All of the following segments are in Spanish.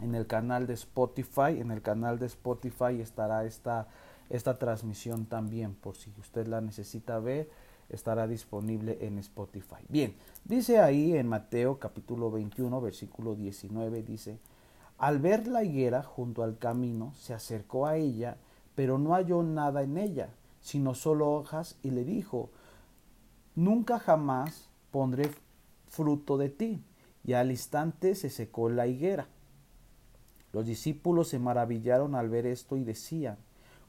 en el canal de Spotify. En el canal de Spotify estará esta, esta transmisión también, por si usted la necesita ver, estará disponible en Spotify. Bien, dice ahí en Mateo capítulo 21, versículo 19, dice, al ver la higuera junto al camino, se acercó a ella, pero no halló nada en ella, sino solo hojas, y le dijo, nunca jamás pondré fruto de ti. Y al instante se secó la higuera. Los discípulos se maravillaron al ver esto y decían,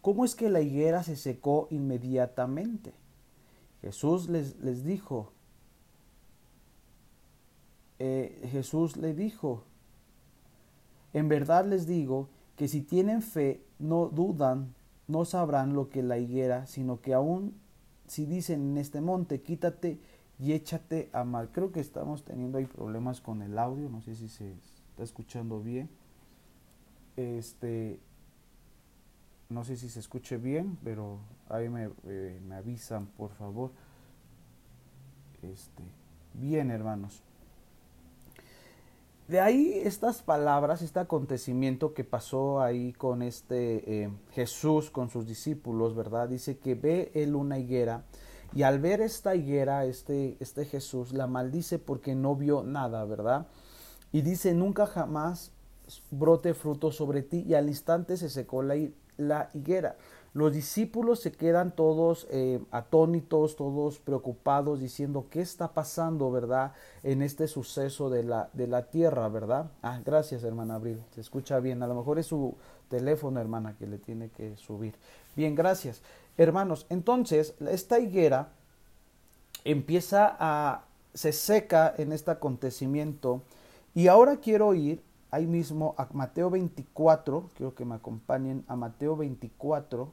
¿cómo es que la higuera se secó inmediatamente? Jesús les, dijo, eh, Jesús le dijo, en verdad les digo que si tienen fe, no dudan, no sabrán lo que la higuera, sino que aún si dicen en este monte, quítate y échate a mal. Creo que estamos teniendo ahí problemas con el audio, no sé si se está escuchando bien. Este, no sé si se escuche bien, pero ahí me, eh, me avisan, por favor. Este, bien, hermanos. De ahí estas palabras, este acontecimiento que pasó ahí con este eh, Jesús, con sus discípulos, ¿verdad? Dice que ve él una higuera y al ver esta higuera, este, este Jesús la maldice porque no vio nada, ¿verdad? Y dice, nunca jamás brote fruto sobre ti y al instante se secó la, la higuera. Los discípulos se quedan todos eh, atónitos, todos preocupados, diciendo, ¿qué está pasando, verdad, en este suceso de la, de la tierra, verdad? Ah, gracias, hermana Abril, se escucha bien. A lo mejor es su teléfono, hermana, que le tiene que subir. Bien, gracias. Hermanos, entonces, esta higuera empieza a, se seca en este acontecimiento, y ahora quiero ir ahí mismo a Mateo 24, quiero que me acompañen a Mateo 24,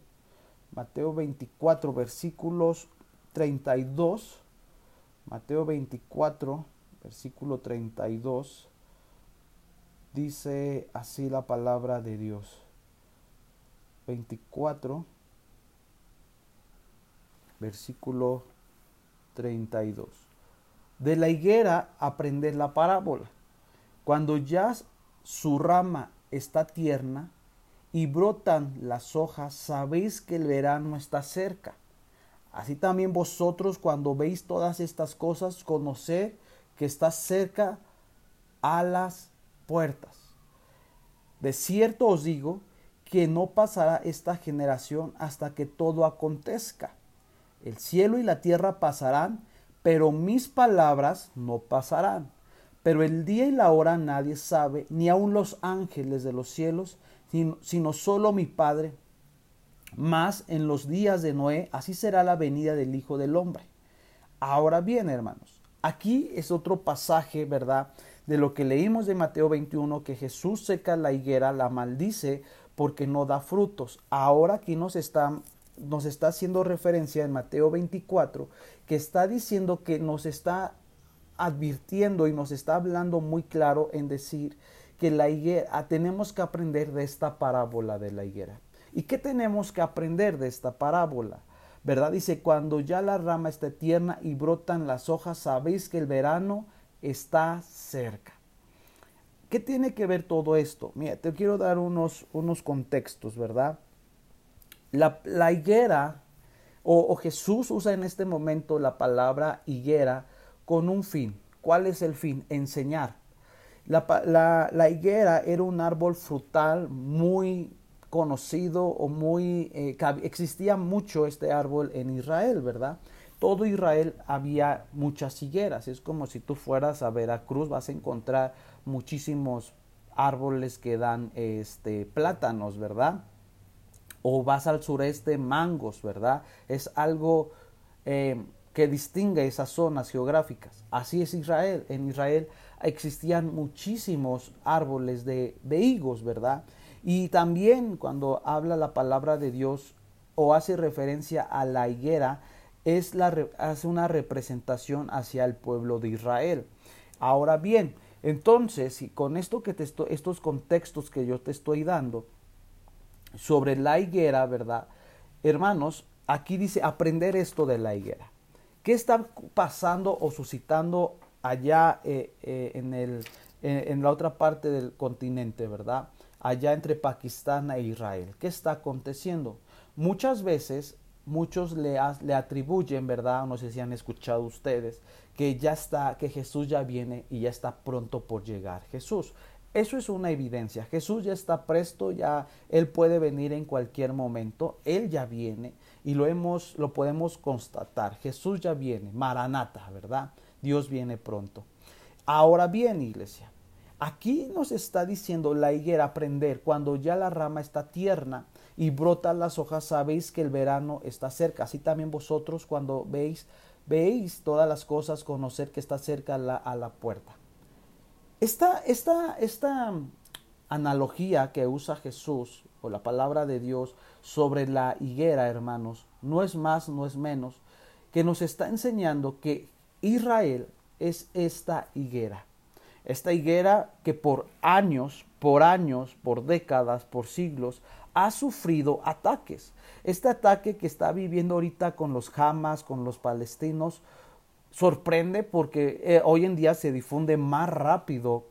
Mateo 24, versículos 32. Mateo 24, versículo 32. Dice así la palabra de Dios. 24, versículo 32. De la higuera aprender la parábola. Cuando ya su rama está tierna, y brotan las hojas, sabéis que el verano está cerca. Así también vosotros cuando veis todas estas cosas, conoced que está cerca a las puertas. De cierto os digo que no pasará esta generación hasta que todo acontezca. El cielo y la tierra pasarán, pero mis palabras no pasarán. Pero el día y la hora nadie sabe, ni aun los ángeles de los cielos, sino, solo mi Padre. Más en los días de Noé, así será la venida del Hijo del Hombre. Ahora bien, hermanos, aquí es otro pasaje, ¿verdad? De lo que leímos de Mateo 21, que Jesús seca la higuera, la maldice porque no da frutos. Ahora aquí nos está, nos está haciendo referencia en Mateo 24, que está diciendo que nos está advirtiendo y nos está hablando muy claro en decir que la higuera, ah, tenemos que aprender de esta parábola de la higuera. ¿Y qué tenemos que aprender de esta parábola? ¿Verdad? Dice, cuando ya la rama esté tierna y brotan las hojas, sabéis que el verano está cerca. ¿Qué tiene que ver todo esto? Mira, te quiero dar unos, unos contextos, ¿verdad? La, la higuera, o Jesús usa en este momento la palabra higuera con un fin. ¿Cuál es el fin? Enseñar. La, higuera era un árbol frutal muy conocido o muy... Eh, existía mucho este árbol en Israel, ¿verdad? Todo Israel había muchas higueras. Es como si tú fueras a Veracruz, vas a encontrar muchísimos árboles que dan este, plátanos, ¿verdad? O vas al sureste, mangos, ¿verdad? Es algo eh, que distingue esas zonas geográficas. Así es Israel. En Israel existían muchísimos árboles de, higos, ¿verdad? Y también cuando habla la palabra de Dios o hace referencia a la higuera, es la, hace una representación hacia el pueblo de Israel. Ahora bien, entonces, y con esto que te estos contextos que yo te estoy dando sobre la higuera, ¿verdad? Hermanos, aquí dice aprender esto de la higuera. ¿Qué está pasando o suscitando allá eh, eh, en, el, en, la otra parte del continente, ¿verdad? Allá entre Pakistán e Israel. ¿Qué está aconteciendo? Muchas veces muchos le, le, atribuyen, ¿verdad? No sé si han escuchado ustedes, que ya está, que Jesús ya viene y ya está pronto por llegar. Jesús, eso es una evidencia. Jesús ya está presto, ya Él puede venir en cualquier momento. Él ya viene y lo, hemos, lo podemos constatar. Jesús ya viene, Maranata, ¿verdad? Dios viene pronto. Ahora bien, iglesia, aquí nos está diciendo la higuera aprender cuando ya la rama está tierna y brotan las hojas, sabéis que el verano está cerca. Así también vosotros cuando veis, veis todas las cosas, conocer que está cerca la, a la puerta. Esta, esta, esta analogía que usa Jesús la palabra de Dios sobre la higuera, hermanos, no es más, no es menos, que nos está enseñando que Israel es esta higuera. Esta higuera que por años, por años, por décadas, por siglos, ha sufrido ataques. Este ataque que está viviendo ahorita con los Hamas, con los palestinos, sorprende porque eh, hoy en día se difunde más rápido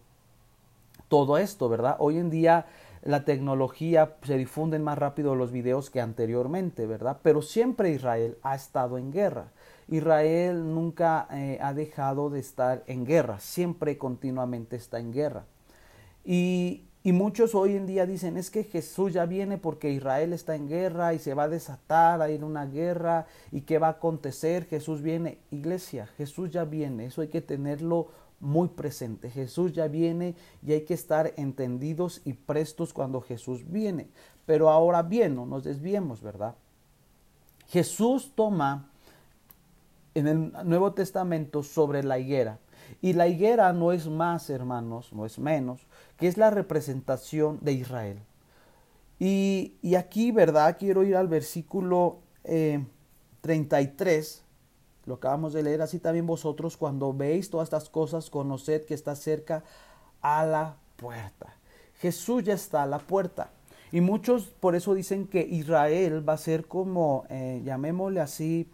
todo esto, ¿verdad? Hoy en día la tecnología se difunde más rápido los videos que anteriormente, ¿verdad? Pero siempre Israel ha estado en guerra. Israel nunca eh, ha dejado de estar en guerra, siempre continuamente está en guerra. Y, y muchos hoy en día dicen, es que Jesús ya viene porque Israel está en guerra y se va a desatar a ir una guerra y qué va a acontecer. Jesús viene. Iglesia, Jesús ya viene. Eso hay que tenerlo muy presente. Jesús ya viene y hay que estar entendidos y prestos cuando Jesús viene. Pero ahora bien, no nos desviemos, ¿verdad? Jesús toma en el Nuevo Testamento sobre la higuera. Y la higuera no es más, hermanos, no es menos que es la representación de Israel. Y, aquí, ¿verdad? Quiero ir al versículo 33, eh, lo acabamos de leer, así también vosotros cuando veis todas estas cosas, conoced que está cerca a la puerta. Jesús ya está a la puerta. Y muchos por eso dicen que Israel va a ser como, eh, llamémosle así,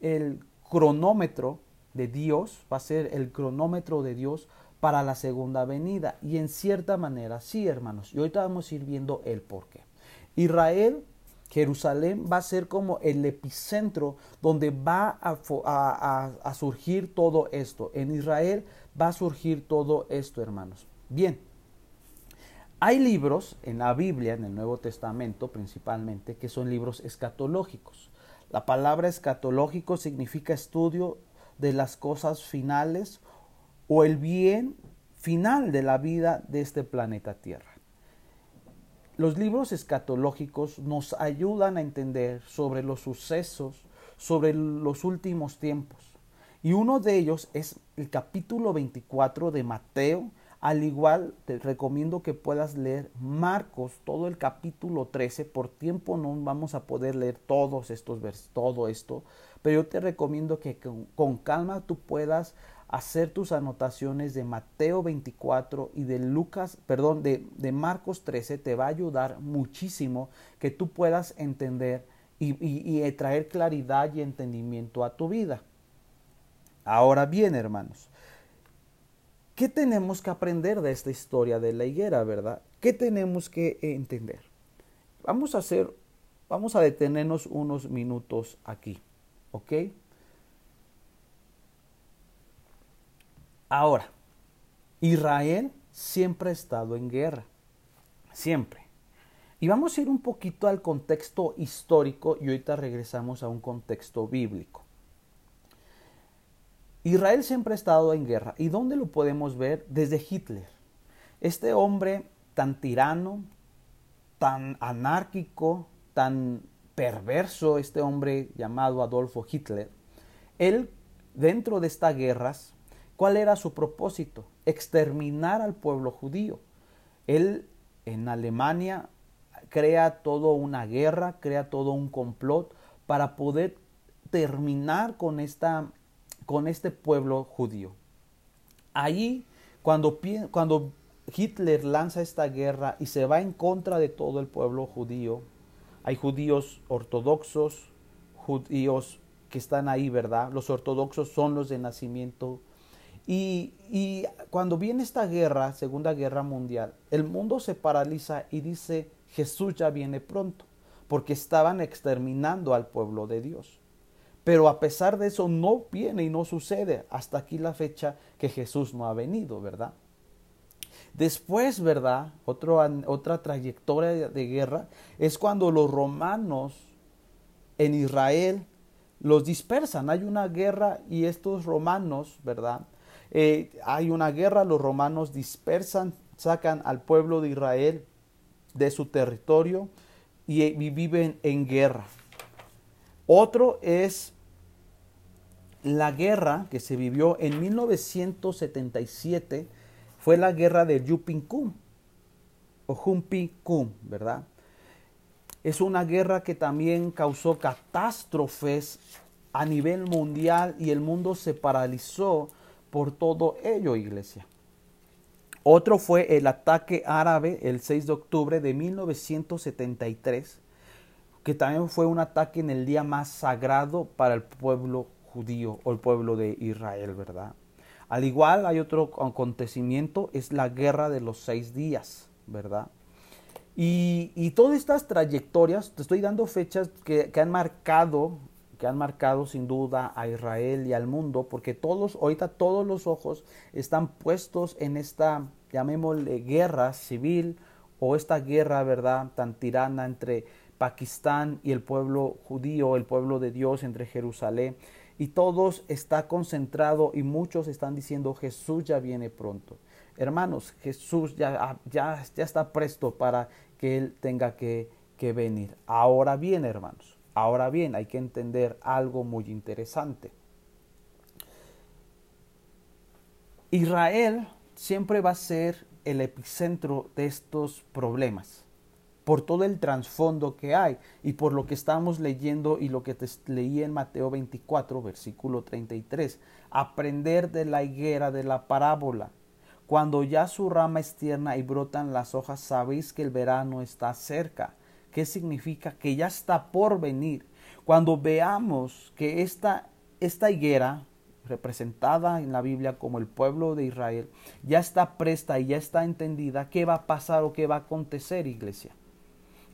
el cronómetro de Dios, va a ser el cronómetro de Dios para la segunda venida. Y en cierta manera, sí, hermanos. Y ahorita vamos a ir viendo el por qué. Israel, Jerusalén, va a ser como el epicentro donde va a, surgir todo esto. En Israel va a surgir todo esto, hermanos. Bien. Hay libros en la Biblia, en el Nuevo Testamento principalmente, que son libros escatológicos. La palabra escatológico significa estudio de las cosas finales o el bien final de la vida de este planeta Tierra. Los libros escatológicos nos ayudan a entender sobre los sucesos, sobre los últimos tiempos. Y uno de ellos es el capítulo 24 de Mateo. Al igual, te recomiendo que puedas leer Marcos, todo el capítulo 13. Por tiempo no vamos a poder leer todos estos versos, todo esto. Pero yo te recomiendo que con, calma tú puedas hacer tus anotaciones de Mateo 24 y de Lucas, perdón, de, de Marcos 13 te va a ayudar muchísimo que tú puedas entender y, y, traer claridad y entendimiento a tu vida. Ahora bien, hermanos, ¿qué tenemos que aprender de esta historia de la higuera, verdad? ¿Qué tenemos que entender? Vamos a hacer, vamos a detenernos unos minutos aquí, ¿ok? Ahora, Israel siempre ha estado en guerra, siempre. Y vamos a ir un poquito al contexto histórico y ahorita regresamos a un contexto bíblico. Israel siempre ha estado en guerra. ¿Y dónde lo podemos ver? Desde Hitler. Este hombre tan tirano, tan anárquico, tan perverso, este hombre llamado Adolfo Hitler, él dentro de estas guerras ¿Cuál era su propósito? Exterminar al pueblo judío. Él en Alemania crea toda una guerra, crea todo un complot para poder terminar con, esta, con este pueblo judío. Allí, cuando, cuando Hitler lanza esta guerra y se va en contra de todo el pueblo judío, hay judíos ortodoxos, judíos que están ahí, ¿verdad? Los ortodoxos son los de nacimiento Y, cuando viene esta guerra, Segunda Guerra Mundial, el mundo se paraliza y dice, Jesús ya viene pronto, porque estaban exterminando al pueblo de Dios. Pero a pesar de eso no viene y no sucede hasta aquí la fecha que Jesús no ha venido, ¿verdad? Después, ¿verdad? otra trayectoria de guerra es cuando los romanos en Israel los dispersan. Hay una guerra y estos romanos, ¿verdad? Eh, hay una guerra, los romanos dispersan, sacan al pueblo de Israel de su territorio y, y viven en guerra. Otro es la guerra que se vivió en 1977, fue la guerra de Yupin o Jumpi Kum, ¿verdad? Es una guerra que también causó catástrofes a nivel mundial y el mundo se paralizó por todo ello, iglesia. Otro fue el ataque árabe el 6 de octubre de 1973, que también fue un ataque en el día más sagrado para el pueblo judío o el pueblo de Israel, ¿verdad? Al igual hay otro acontecimiento, es la guerra de los seis días, ¿verdad? Y, todas estas trayectorias, te estoy dando fechas que, han marcado que han marcado sin duda a Israel y al mundo, porque todos, ahorita todos los ojos están puestos en esta, llamémosle, guerra civil o esta guerra, ¿verdad?, tan tirana entre Pakistán y el pueblo judío, el pueblo de Dios, entre Jerusalén, y todos está concentrado y muchos están diciendo Jesús ya viene pronto. Hermanos, Jesús ya, ya, ya está presto para que Él tenga que, que venir. Ahora bien, hermanos, Ahora bien, hay que entender algo muy interesante. Israel siempre va a ser el epicentro de estos problemas, por todo el trasfondo que hay y por lo que estamos leyendo y lo que te leí en Mateo 24, versículo 33. Aprender de la higuera de la parábola. Cuando ya su rama es tierna y brotan las hojas, sabéis que el verano está cerca. ¿Qué significa? Que ya está por venir. Cuando veamos que esta, esta higuera, representada en la Biblia como el pueblo de Israel, ya está presta y ya está entendida, ¿qué va a pasar o qué va a acontecer, iglesia?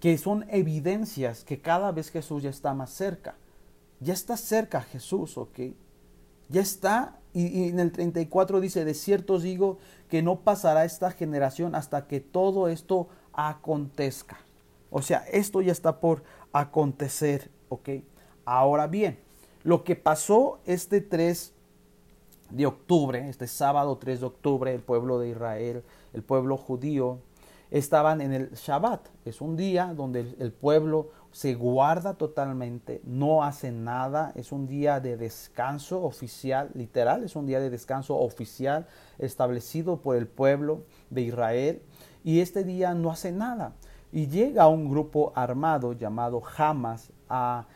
Que son evidencias que cada vez Jesús ya está más cerca. Ya está cerca Jesús, ¿ok? Ya está, y, y en el 34 dice, de cierto os digo que no pasará esta generación hasta que todo esto acontezca. O sea, esto ya está por acontecer, ¿ok? Ahora bien, lo que pasó este 3 de octubre, este sábado 3 de octubre, el pueblo de Israel, el pueblo judío, estaban en el Shabbat. Es un día donde el pueblo se guarda totalmente, no hace nada, es un día de descanso oficial, literal, es un día de descanso oficial establecido por el pueblo de Israel y este día no hace nada. Y llega un grupo armado llamado Hamas a,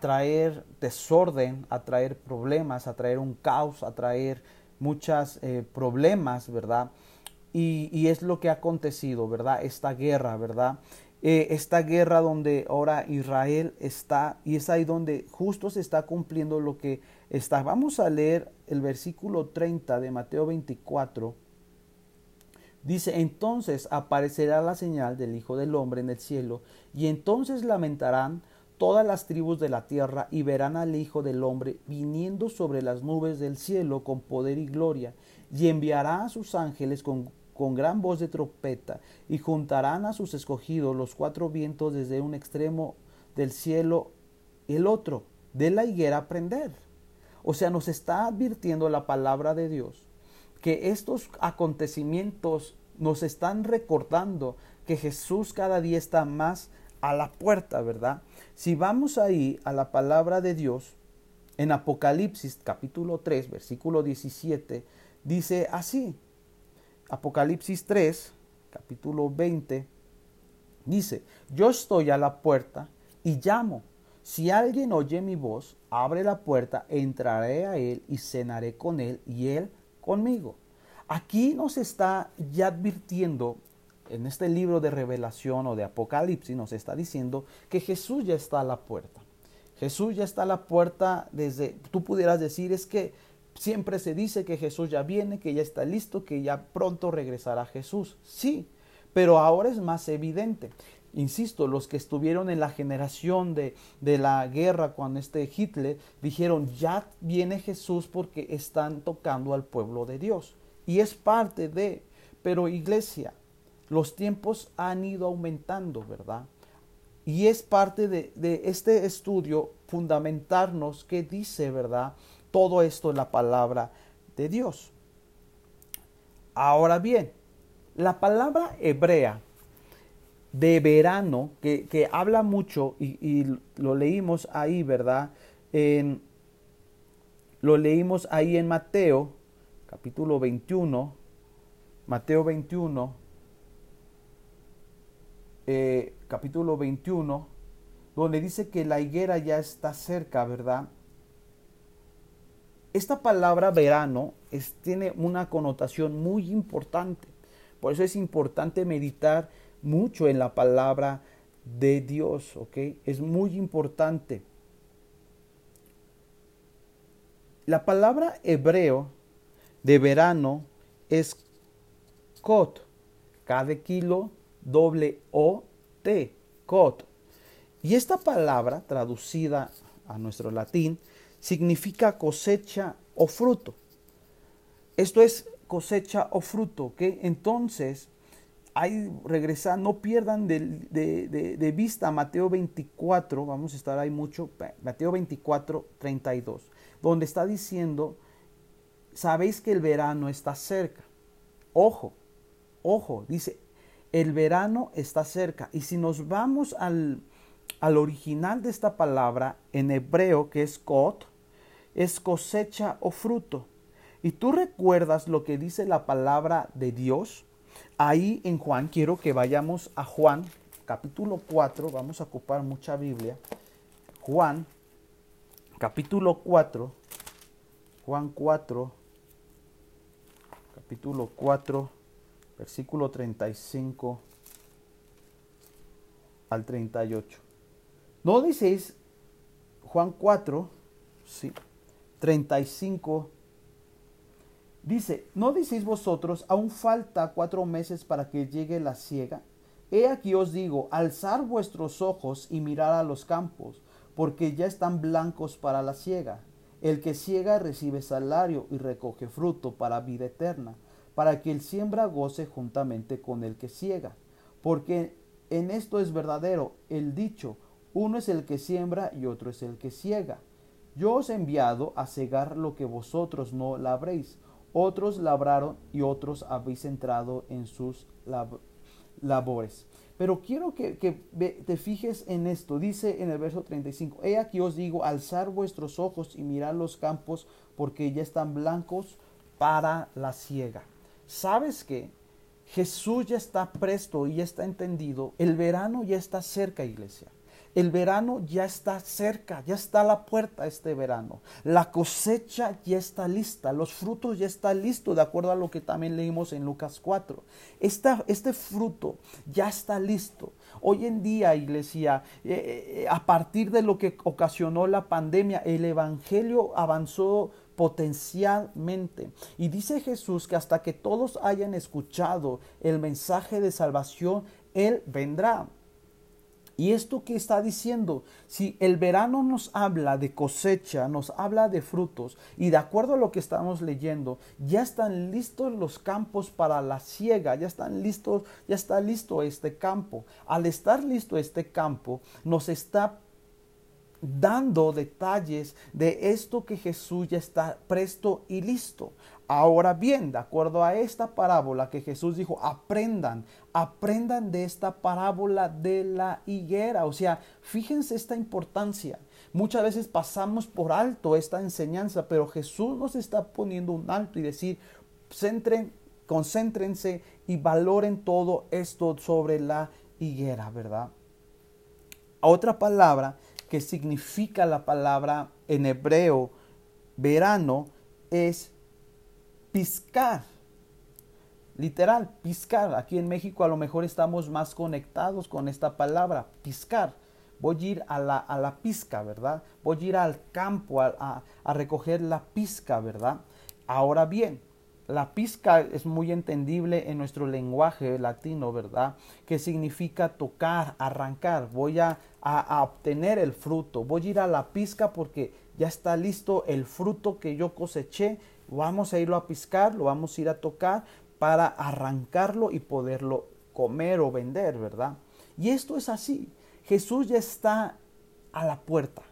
traer desorden, a traer problemas, a traer un caos, a traer muchos eh, problemas, ¿verdad? Y, es lo que ha acontecido, ¿verdad? Esta guerra, ¿verdad? Eh, esta guerra donde ahora Israel está, y es ahí donde justo se está cumpliendo lo que está. Vamos a leer el versículo 30 de Mateo 24 Dice, entonces aparecerá la señal del Hijo del Hombre en el cielo, y entonces lamentarán todas las tribus de la tierra y verán al Hijo del Hombre viniendo sobre las nubes del cielo con poder y gloria, y enviará a sus ángeles con, con gran voz de trompeta, y juntarán a sus escogidos los cuatro vientos desde un extremo del cielo el otro, de la higuera prender. O sea, nos está advirtiendo la palabra de Dios que estos acontecimientos nos están recordando que Jesús cada día está más a la puerta, ¿verdad? Si vamos ahí a la palabra de Dios, en Apocalipsis capítulo 3, versículo 17, dice así, Apocalipsis 3, capítulo 20, dice, yo estoy a la puerta y llamo. Si alguien oye mi voz, abre la puerta, entraré a él y cenaré con él y él conmigo. Aquí nos está ya advirtiendo en este libro de revelación o de Apocalipsis, nos está diciendo que Jesús ya está a la puerta. Jesús ya está a la puerta desde, tú pudieras decir, es que siempre se dice que Jesús ya viene, que ya está listo, que ya pronto regresará Jesús. Sí, pero ahora es más evidente. Insisto, los que estuvieron en la generación de, de la guerra cuando este Hitler dijeron, ya viene Jesús porque están tocando al pueblo de Dios. Y es parte de, pero iglesia, los tiempos han ido aumentando, ¿verdad? Y es parte de, de este estudio fundamentarnos que dice, ¿verdad? Todo esto en la palabra de Dios. Ahora bien, la palabra hebrea de verano, que, habla mucho, y, lo leímos ahí, ¿verdad? En, lo leímos ahí en Mateo, capítulo 21, Mateo 21, eh, capítulo 21, donde dice que la higuera ya está cerca, ¿verdad? Esta palabra verano tiene una connotación muy importante. Por eso es importante meditar mucho en la palabra de Dios, ¿ok? Es muy importante. La palabra hebreo de verano es kot, cada kilo doble O T, kot. Y esta palabra traducida a nuestro latín significa cosecha o fruto. Esto es cosecha o fruto, ¿ok? Entonces, ahí regresar, no pierdan de, vista Mateo 24, vamos a estar ahí mucho, Mateo 24, 32, donde está diciendo, sabéis que el verano está cerca. Ojo, ojo, dice, el verano está cerca. Y si nos vamos al, al original de esta palabra, en hebreo, que es kot, es cosecha o fruto. Y tú recuerdas lo que dice la palabra de Dios, Ahí en Juan, quiero que vayamos a Juan, capítulo 4, vamos a ocupar mucha Biblia. Juan, capítulo 4, Juan 4, capítulo 4, versículo 35 al 38. No dices Juan 4, sí, 35 Dice, ¿no decís vosotros, aún falta cuatro meses para que llegue la siega? He aquí os digo, alzar vuestros ojos y mirar a los campos, porque ya están blancos para la siega. El que ciega recibe salario y recoge fruto para vida eterna, para que el siembra goce juntamente con el que ciega. Porque en esto es verdadero el dicho, uno es el que siembra y otro es el que ciega. Yo os he enviado a cegar lo que vosotros no labréis otros labraron y otros habéis entrado en sus labores. Pero quiero que, te fijes en esto. Dice en el verso 35, He aquí os digo, alzar vuestros ojos y mirar los campos, porque ya están blancos para la siega. ¿Sabes qué? Jesús ya está presto y ya está entendido. El verano ya está cerca, iglesia. El verano ya está cerca, ya está a la puerta este verano. La cosecha ya está lista, los frutos ya están listos, de acuerdo a lo que también leímos en Lucas 4. este fruto ya está listo. Hoy en día, iglesia, eh, eh, a partir de lo que ocasionó la pandemia, el Evangelio avanzó potencialmente. Y dice Jesús que hasta que todos hayan escuchado el mensaje de salvación, Él vendrá. Y esto que está diciendo, si el verano nos habla de cosecha, nos habla de frutos, y de acuerdo a lo que estamos leyendo, ya están listos los campos para la siega, ya están listos, ya está listo este campo. Al estar listo este campo, nos está dando detalles de esto que Jesús ya está presto y listo. Ahora bien, de acuerdo a esta parábola que Jesús dijo, aprendan, aprendan de esta parábola de la higuera. O sea, fíjense esta importancia. Muchas veces pasamos por alto esta enseñanza, pero Jesús nos está poniendo un alto y decir, centren, concéntrense y valoren todo esto sobre la higuera, ¿verdad? Otra palabra que significa la palabra en hebreo verano es piscar. Literal, piscar. Aquí en México a lo mejor estamos más conectados con esta palabra, piscar. voy a ir a la, a la pizca, ¿verdad? Voy a ir al campo a, a recoger la pizca, ¿verdad? Ahora bien, la pizca es muy entendible en nuestro lenguaje latino, ¿verdad? Que significa tocar, arrancar. Voy a, a, obtener el fruto. Voy a ir a la pizca porque ya está listo el fruto que yo coseché. Vamos a irlo a piscar, lo vamos a ir a tocar para arrancarlo y poderlo comer o vender, ¿verdad? Y esto es así. Jesús ya está a la puerta.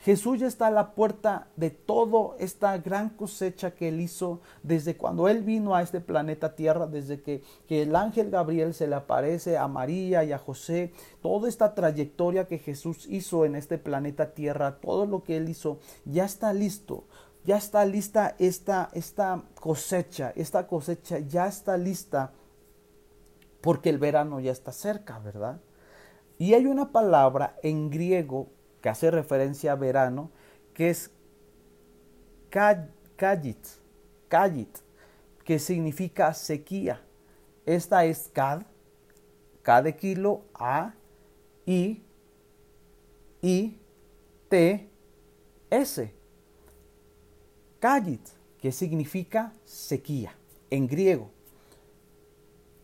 Jesús ya está a la puerta de toda esta gran cosecha que él hizo desde cuando él vino a este planeta Tierra, desde que, que, el ángel Gabriel se le aparece a María y a José, toda esta trayectoria que Jesús hizo en este planeta Tierra, todo lo que él hizo, ya está listo. Ya está lista esta, esta cosecha, esta cosecha ya está lista porque el verano ya está cerca, ¿verdad? Y hay una palabra en griego que hace referencia a verano, que es kajit, kajit, que significa sequía. Esta es kad, K de kilo, A, I, I, T, S. Kajit, que significa sequía en griego.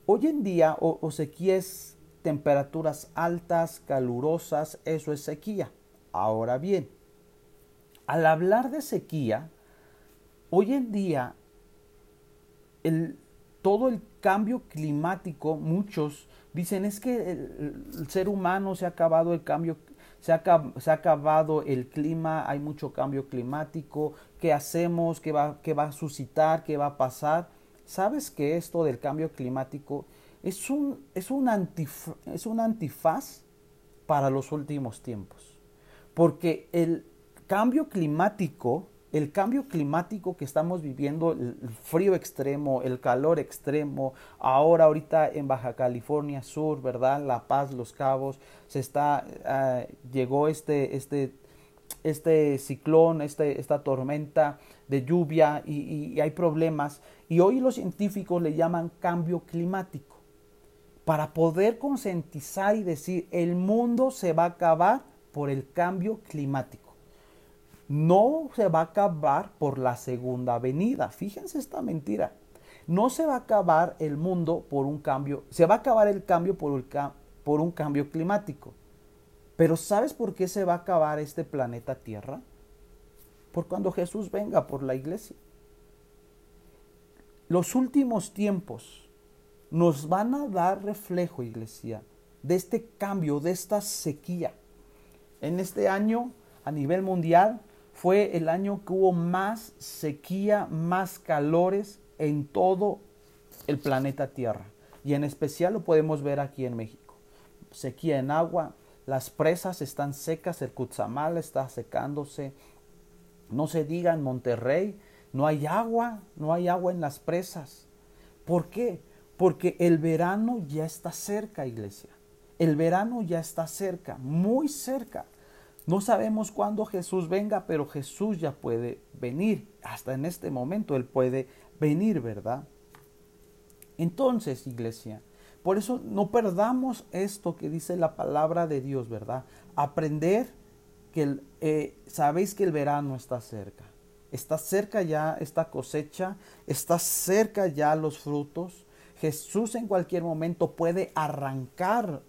Hoy en día, o, sequía es temperaturas altas, calurosas, eso es sequía. Ahora bien, al hablar de sequía, hoy en día el, todo el cambio climático, muchos dicen es que el, ser humano se ha acabado el cambio, se ha, se ha, acabado el clima, hay mucho cambio climático, ¿qué hacemos? ¿Qué va, qué va a suscitar? ¿Qué va a pasar? ¿Sabes que esto del cambio climático es un, es un, es un antifaz para los últimos tiempos? Porque el cambio climático, el cambio climático que estamos viviendo, el frío extremo, el calor extremo, ahora ahorita en Baja California Sur, ¿verdad? La Paz, Los Cabos, se está, ah, llegó este, este, este ciclón, este, esta tormenta de lluvia y, hay problemas. Y hoy los científicos le llaman cambio climático. Para poder concientizar y decir, el mundo se va a acabar por el cambio climático. No se va a acabar por la segunda venida. Fíjense esta mentira. No se va a acabar el mundo por un cambio, se va a acabar el cambio por, por un cambio climático. Pero ¿sabes por qué se va a acabar este planeta Tierra? por cuando Jesús venga por la iglesia. Los últimos tiempos nos van a dar reflejo, iglesia, de este cambio, de esta sequía. En este año, a nivel mundial, fue el año que hubo más sequía, más calores en todo el planeta Tierra. Y en especial lo podemos ver aquí en México. Sequía en agua, las presas están secas, el Cuzamal está secándose, no se diga en Monterrey, no hay agua, no hay agua en las presas. ¿Por qué? Porque el verano ya está cerca, iglesia. El verano ya está cerca, muy cerca. No sabemos cuándo Jesús venga, pero Jesús ya puede venir. Hasta en este momento Él puede venir, ¿verdad? Entonces, iglesia, por eso no perdamos esto que dice la palabra de Dios, ¿verdad? Aprender que eh, sabéis que el verano está cerca. Está cerca ya esta cosecha, está cerca ya los frutos. Jesús en cualquier momento puede arrancar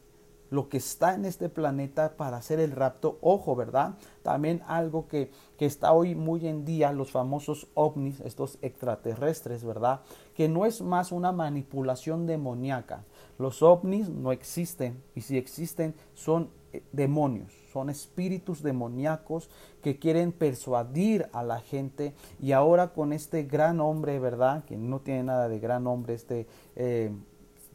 lo que está en este planeta para hacer el rapto. Ojo, ¿verdad? También algo que, que, está hoy muy en día, los famosos ovnis, estos extraterrestres, ¿verdad? Que no es más una manipulación demoníaca. Los ovnis no existen y si existen son eh, demonios, son espíritus demoníacos que quieren persuadir a la gente y ahora con este gran hombre, ¿verdad? Que no tiene nada de gran hombre, este eh,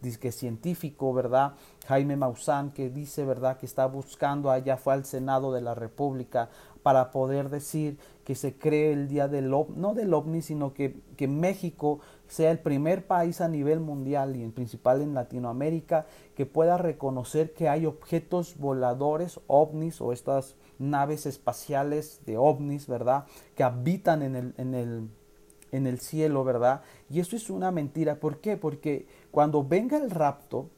disque científico, ¿verdad? Jaime Maussan, que dice, ¿verdad? Que está buscando, allá fue al Senado de la República para poder decir que se cree el día del no del ovni, sino que, que México sea el primer país a nivel mundial y en principal en Latinoamérica que pueda reconocer que hay objetos voladores, ovnis o estas naves espaciales de ovnis, ¿verdad? Que habitan en el, en el, en el cielo, ¿verdad? Y esto es una mentira. ¿Por qué? Porque cuando venga el rapto,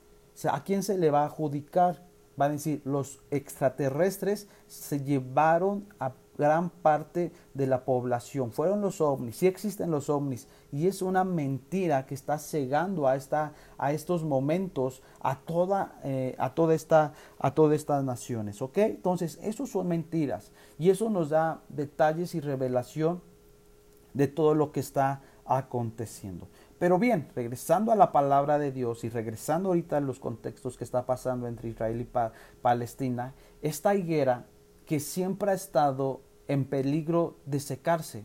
¿a quién se le va a adjudicar? van a decir, los extraterrestres se llevaron a gran parte de la población. Fueron los ovnis, sí existen los ovnis, y es una mentira que está cegando a, esta, a estos momentos a toda, eh, a, toda esta, a todas estas naciones. ¿Ok? Entonces, eso son mentiras, y eso nos da detalles y revelación de todo lo que está aconteciendo. Pero bien, regresando a la palabra de Dios y regresando ahorita a los contextos que está pasando entre Israel y Palestina, esta higuera que siempre ha estado en peligro de secarse.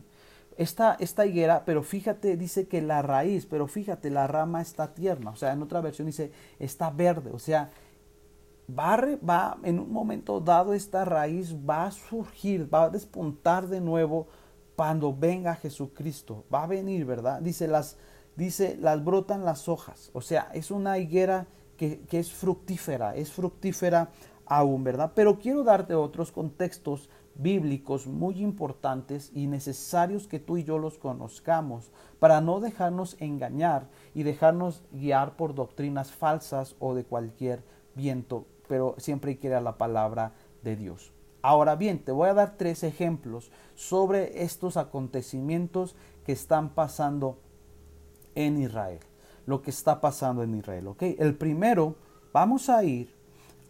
Esta, esta higuera, pero fíjate, dice que la raíz, pero fíjate, la rama está tierna. O sea, en otra versión dice, está verde. O sea, va, va en un momento dado esta raíz va a surgir, va a despuntar de nuevo cuando venga Jesucristo. Va a venir, ¿verdad? Dice las dice, las brotan las hojas. O sea, es una higuera que, es fructífera, es fructífera aún, ¿verdad? Pero quiero darte otros contextos bíblicos muy importantes y necesarios que tú y yo los conozcamos para no dejarnos engañar y dejarnos guiar por doctrinas falsas o de cualquier viento, pero siempre hay que ir a la palabra de Dios. Ahora bien, te voy a dar tres ejemplos sobre estos acontecimientos que están pasando en Israel, lo que está pasando en Israel. ¿ok? El primero, vamos a ir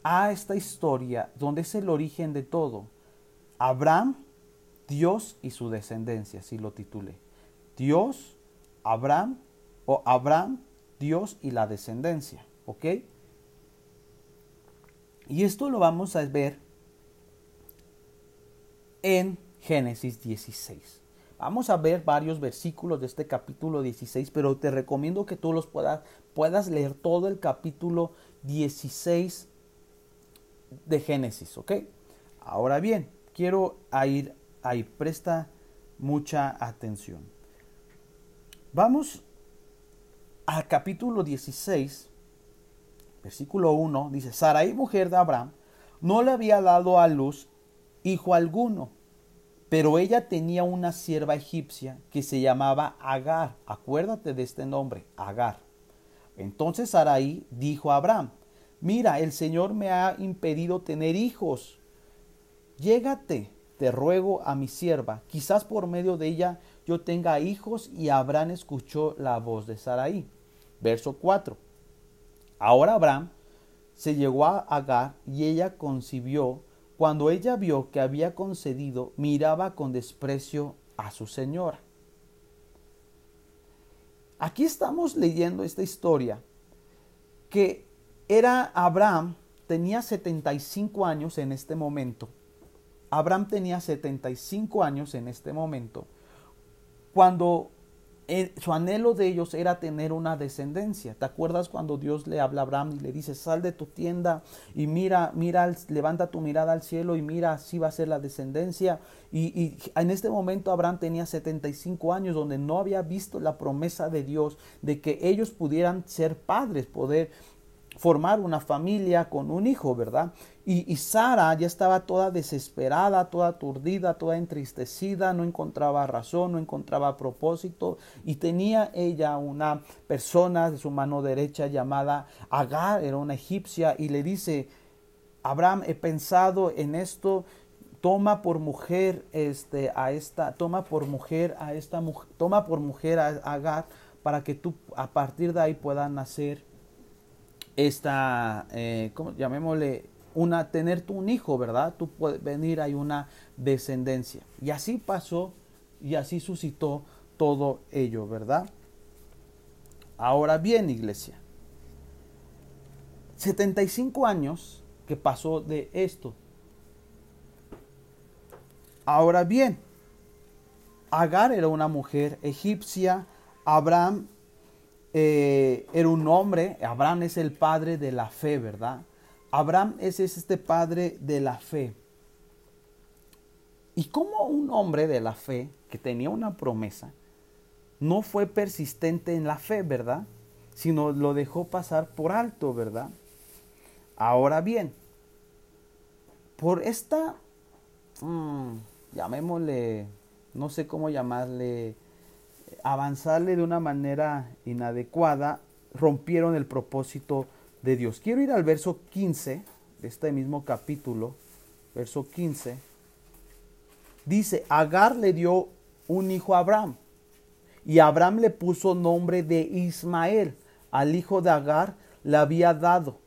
a esta historia donde es el origen de todo. Abraham, Dios y su descendencia, así lo titulé. Dios, Abraham o Abraham, Dios y la descendencia. ¿Ok? Y esto lo vamos a ver en Génesis 16. Vamos a ver varios versículos de este capítulo 16, pero te recomiendo que tú los puedas, puedas leer todo el capítulo 16 de Génesis, ¿ok? Ahora bien, quiero ir ahí, presta mucha atención. Vamos al capítulo 16, versículo 1, dice, Sarai, mujer de Abraham, no le había dado a luz hijo alguno pero ella tenía una sierva egipcia que se llamaba Agar. Acuérdate de este nombre, Agar. Entonces Sarai dijo a Abraham, mira, el Señor me ha impedido tener hijos. Llégate, te ruego, a mi sierva. Quizás por medio de ella yo tenga hijos. Y Abraham escuchó la voz de Sarai. Verso 4. Ahora Abraham se llegó a Agar y ella concibió cuando ella vio que había concedido, miraba con desprecio a su señora. Aquí estamos leyendo esta historia que era Abraham, tenía 75 años en este momento. Abraham tenía 75 años en este momento. Cuando su anhelo de ellos era tener una descendencia. ¿Te acuerdas cuando Dios le habla a Abraham y le dice, sal de tu tienda y mira, mira, levanta tu mirada al cielo y mira, así va a ser la descendencia? Y, y en este momento Abraham tenía 75 años donde no había visto la promesa de Dios de que ellos pudieran ser padres, poder formar una familia con un hijo, ¿verdad? Y, Sara ya estaba toda desesperada, toda aturdida, toda entristecida, no encontraba razón, no encontraba propósito y tenía ella una persona de su mano derecha llamada Agar, era una egipcia, y le dice, Abraham, he pensado en esto, toma por mujer este, a esta, toma por mujer a esta mujer, toma por mujer a Agar para que tú a partir de ahí puedas nacer esta, eh, ¿cómo llamémosle? una, tener tú un hijo, ¿verdad? Tú puedes venir, hay una descendencia. Y así pasó y así suscitó todo ello, ¿verdad? Ahora bien, iglesia, 75 años que pasó de esto. Ahora bien, Agar era una mujer egipcia, Abraham eh, era un hombre, Abraham es el padre de la fe, ¿verdad? Abraham es este padre de la fe. Y como un hombre de la fe que tenía una promesa, no fue persistente en la fe, ¿verdad? Sino lo dejó pasar por alto, ¿verdad? Ahora bien, por esta, mm, llamémosle, no sé cómo llamarle, avanzarle de una manera inadecuada, rompieron el propósito de Dios. Quiero ir al verso 15 de este mismo capítulo, verso 15, dice, Agar le dio un hijo a Abraham y Abraham le puso nombre de Ismael. Al hijo de Agar le había dado.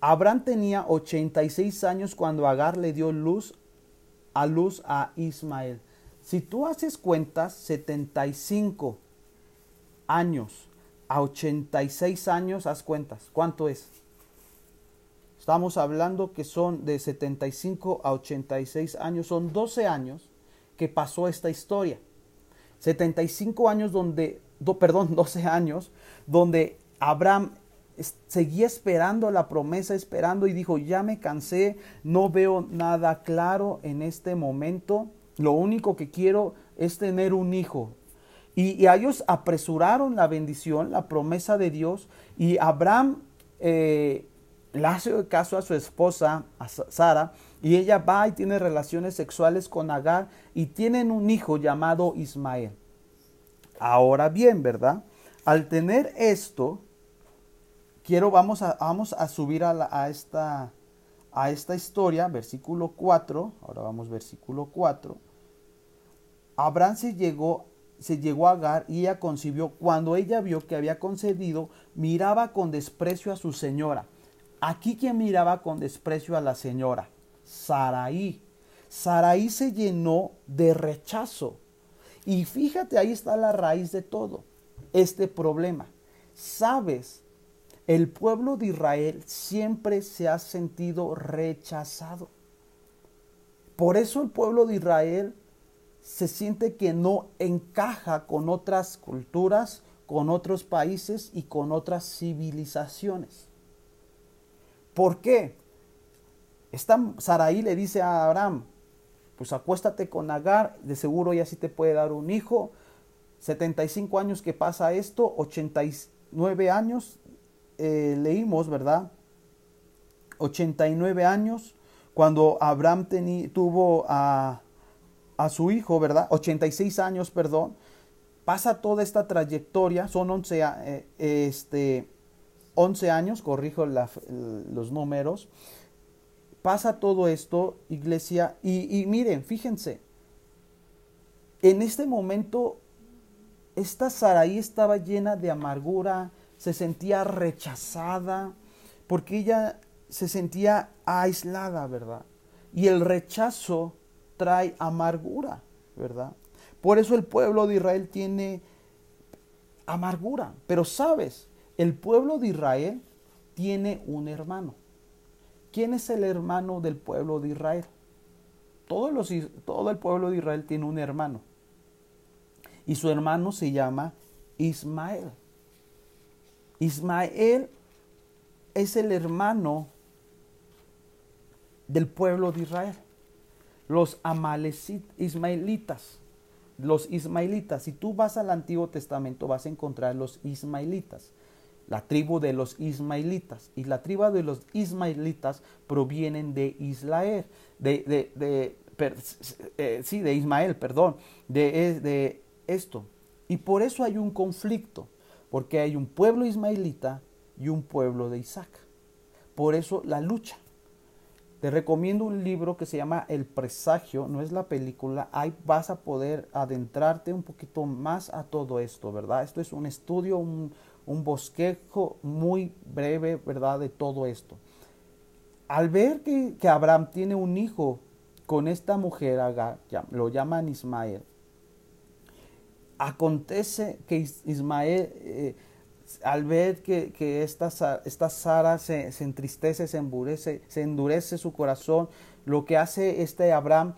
Abraham tenía 86 años cuando Agar le dio luz a luz a Ismael. Si tú haces cuentas, 75 años a 86 años, haz cuentas. ¿Cuánto es? Estamos hablando que son de 75 a 86 años, son 12 años que pasó esta historia. 75 años donde, perdón, 12 años, donde Abraham seguía esperando la promesa, esperando y dijo, ya me cansé, no veo nada claro en este momento, lo único que quiero es tener un hijo. Y, ellos apresuraron la bendición, la promesa de Dios, y Abraham eh, le hace caso a su esposa, a Sara, y ella va y tiene relaciones sexuales con Agar y tienen un hijo llamado Ismael. Ahora bien, ¿verdad? Al tener esto, quiero, vamos a, vamos a subir a, esta, a esta historia, versículo 4, ahora vamos versículo 4. Abraham se llegó, se llegó a Agar y ella concibió. Cuando ella vio que había concedido, miraba con desprecio a su señora. Aquí quien miraba con desprecio a la señora, Saraí. Saraí se llenó de rechazo. Y fíjate, ahí está la raíz de todo este problema. Sabes, el pueblo de Israel siempre se ha sentido rechazado. Por eso el pueblo de Israel se siente que no encaja con otras culturas, con otros países y con otras civilizaciones. ¿Por qué? Esta Saraí le dice a Abraham, pues acuéstate con Agar, de seguro ya sí te puede dar un hijo. 75 años que pasa esto, 89 años, eh, leímos, ¿verdad? 89 años, cuando Abraham tuvo a, a, su hijo, ¿verdad? 86 años, perdón. Pasa toda esta trayectoria, son 11, eh, este, 11 años, corrijo los números pasa todo esto, iglesia, y, miren, fíjense, en este momento esta Saraí estaba llena de amargura, se sentía rechazada, porque ella se sentía aislada, ¿verdad? Y el rechazo trae amargura, ¿verdad? Por eso el pueblo de Israel tiene amargura. Pero sabes, el pueblo de Israel tiene un hermano. ¿Quién es el hermano del pueblo de Israel? Todos los, todo el pueblo de Israel tiene un hermano. Y su hermano se llama Ismael. Ismael es el hermano del pueblo de Israel. Los ismaelitas. Los ismaelitas. Si tú vas al Antiguo Testamento vas a encontrar los ismaelitas la tribu de los ismaelitas. Y la tribu de los ismaelitas provienen de Israel, de, de, de eh, sí, de Ismael, perdón, de, de esto. Y por eso hay un conflicto, porque hay un pueblo ismaelita y un pueblo de Isaac. Por eso la lucha. Te recomiendo un libro que se llama El presagio, no es la película, ahí vas a poder adentrarte un poquito más a todo esto, ¿verdad? Esto es un estudio, un, bosquejo muy breve, ¿verdad?, de todo esto. Al ver que, Abraham tiene un hijo con esta mujer, lo llaman Ismael, acontece que Ismael, eh, al ver que, esta, esta, Sara se, se, entristece, se endurece, se endurece su corazón, lo que hace este Abraham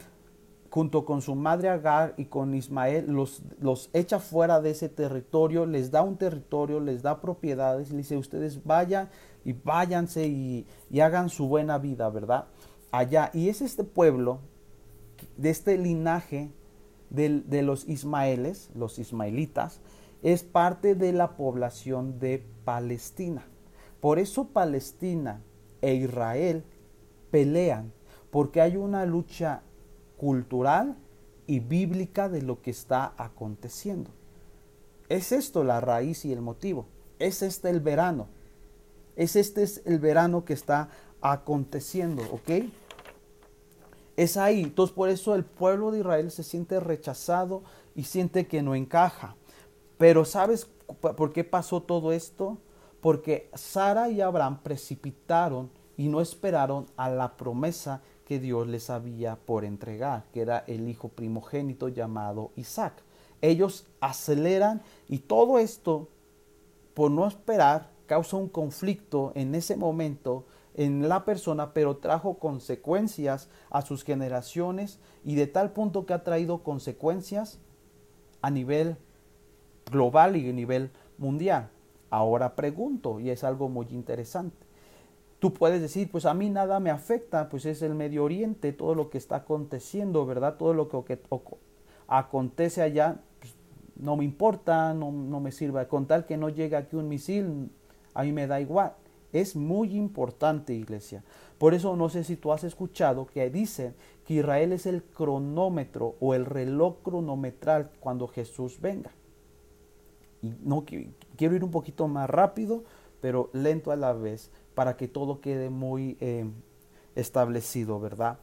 junto con su madre Agar y con Ismael, los, los echa fuera de ese territorio, les da un territorio, les da propiedades, y le dice, ustedes vayan y váyanse y, hagan su buena vida, ¿verdad? Allá. Y es este pueblo, de este linaje de, de los Ismaeles, los ismaelitas, es parte de la población de Palestina. Por eso Palestina e Israel pelean, porque hay una lucha cultural y bíblica de lo que está aconteciendo. Es esto la raíz y el motivo. Es este el verano. Es este el verano que está aconteciendo, ¿ok? Es ahí. Entonces por eso el pueblo de Israel se siente rechazado y siente que no encaja. Pero ¿sabes por qué pasó todo esto? Porque Sara y Abraham precipitaron y no esperaron a la promesa que Dios les había por entregar, que era el hijo primogénito llamado Isaac. Ellos aceleran y todo esto, por no esperar, causa un conflicto en ese momento en la persona, pero trajo consecuencias a sus generaciones y de tal punto que ha traído consecuencias a nivel global y a nivel mundial. Ahora pregunto, y es algo muy interesante. Tú puedes decir, pues a mí nada me afecta, pues es el Medio Oriente, todo lo que está aconteciendo, ¿verdad? Todo lo que acontece allá, pues, no me importa, no, no me sirve. Con tal que no llegue aquí un misil, a mí me da igual. Es muy importante, iglesia. Por eso no sé si tú has escuchado que dicen que Israel es el cronómetro o el reloj cronometral cuando Jesús venga. Y no quiero ir un poquito más rápido, pero lento a la vez, para que todo quede muy eh, establecido, ¿verdad?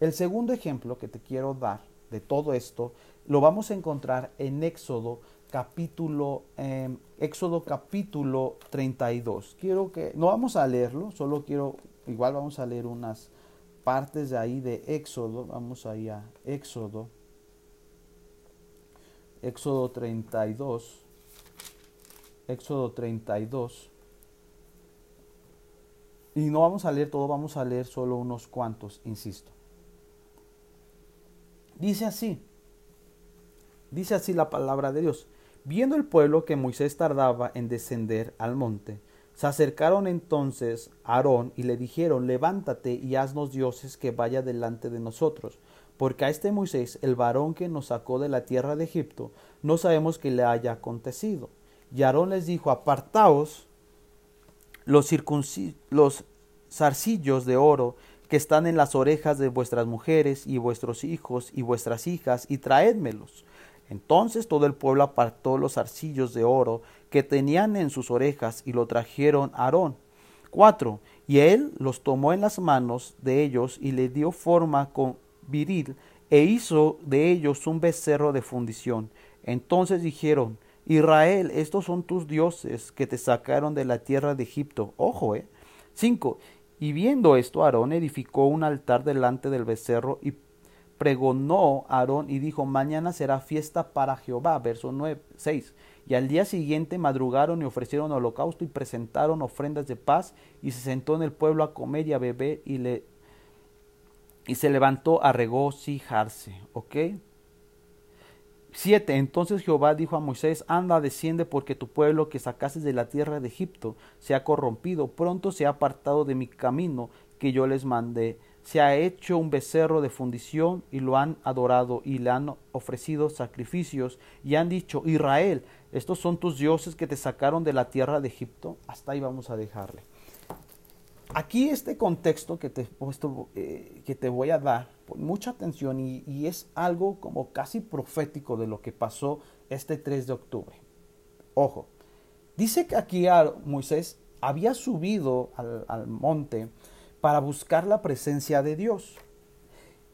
El segundo ejemplo que te quiero dar de todo esto lo vamos a encontrar en Éxodo capítulo, em, Éxodo capítulo 32. Quiero que, no vamos a leerlo, solo quiero, igual vamos a leer unas partes de ahí de Éxodo. Vamos ahí a Éxodo. Éxodo 32. Éxodo 32. Y no vamos a leer todo, vamos a leer solo unos cuantos, insisto. Dice así, dice así la palabra de Dios. Viendo el pueblo que Moisés tardaba en descender al monte, se acercaron entonces a Aarón y le dijeron, levántate y haznos dioses que vaya delante de nosotros, porque a este Moisés, el varón que nos sacó de la tierra de Egipto, no sabemos qué le haya acontecido. Y Aarón les dijo, apartaos los, los zarcillos de oro que están en las orejas de vuestras mujeres y vuestros hijos y vuestras hijas, y traédmelos. Entonces todo el pueblo apartó los arcillos de oro que tenían en sus orejas y lo trajeron a Aarón. 4. Y él los tomó en las manos de ellos y le dio forma con viril e hizo de ellos un becerro de fundición. Entonces dijeron, Israel, estos son tus dioses que te sacaron de la tierra de Egipto. Ojo, eh. 5. Y viendo esto, Aarón edificó un altar delante del becerro y pregonó Aarón y dijo, mañana será fiesta para Jehová. Verso 9, 6. Y al día siguiente madrugaron y ofrecieron holocausto y presentaron ofrendas de paz y se sentó en el pueblo a comer y a beber y, le, y se levantó a regocijarse. ¿Ok? 7. Entonces Jehová dijo a Moisés, anda, desciende, porque tu pueblo que sacases de la tierra de Egipto se ha corrompido, pronto se ha apartado de mi camino que yo les mandé se ha hecho un becerro de fundición y lo han adorado y le han ofrecido sacrificios y han dicho, Israel, estos son tus dioses que te sacaron de la tierra de Egipto. Hasta ahí vamos a dejarle. Aquí este contexto que te, puesto, eh, que te voy a dar, mucha atención y, y, es algo como casi profético de lo que pasó este 3 de octubre. Ojo, dice que aquí Moisés había subido al, al monte para buscar la presencia de Dios.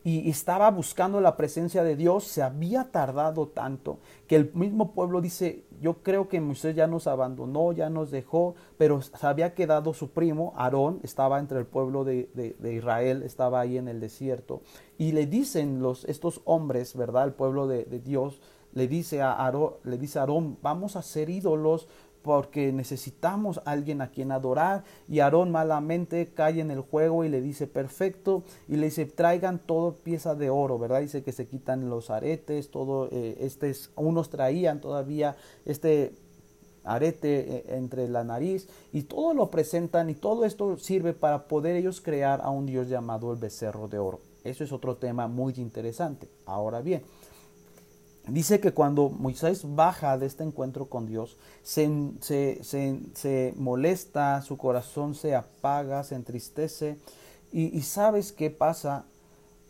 Y estaba buscando la presencia de Dios, se había tardado tanto que el mismo pueblo dice, yo creo que Moisés ya nos abandonó, ya nos dejó, pero se había quedado su primo, Aarón, estaba entre el pueblo de, Israel, estaba ahí en el desierto, y le dicen los, estos hombres, ¿verdad? El pueblo de, Dios, le dice a Aarón, le dice Aarón, vamos a ser ídolos, porque necesitamos a alguien a quien adorar. Y Aarón malamente cae en el juego y le dice perfecto y le dice traigan todo pieza de oro, ¿verdad? Dice que se quitan los aretes, todo, eh, este, unos traían todavía este arete eh, entre la nariz y todo lo presentan y todo esto sirve para poder ellos crear a un dios llamado el becerro de oro. Eso es otro tema muy interesante. Ahora bien, Dice que cuando Moisés baja de este encuentro con Dios, se, se, molesta, su corazón se apaga, se entristece y, y, sabes qué pasa,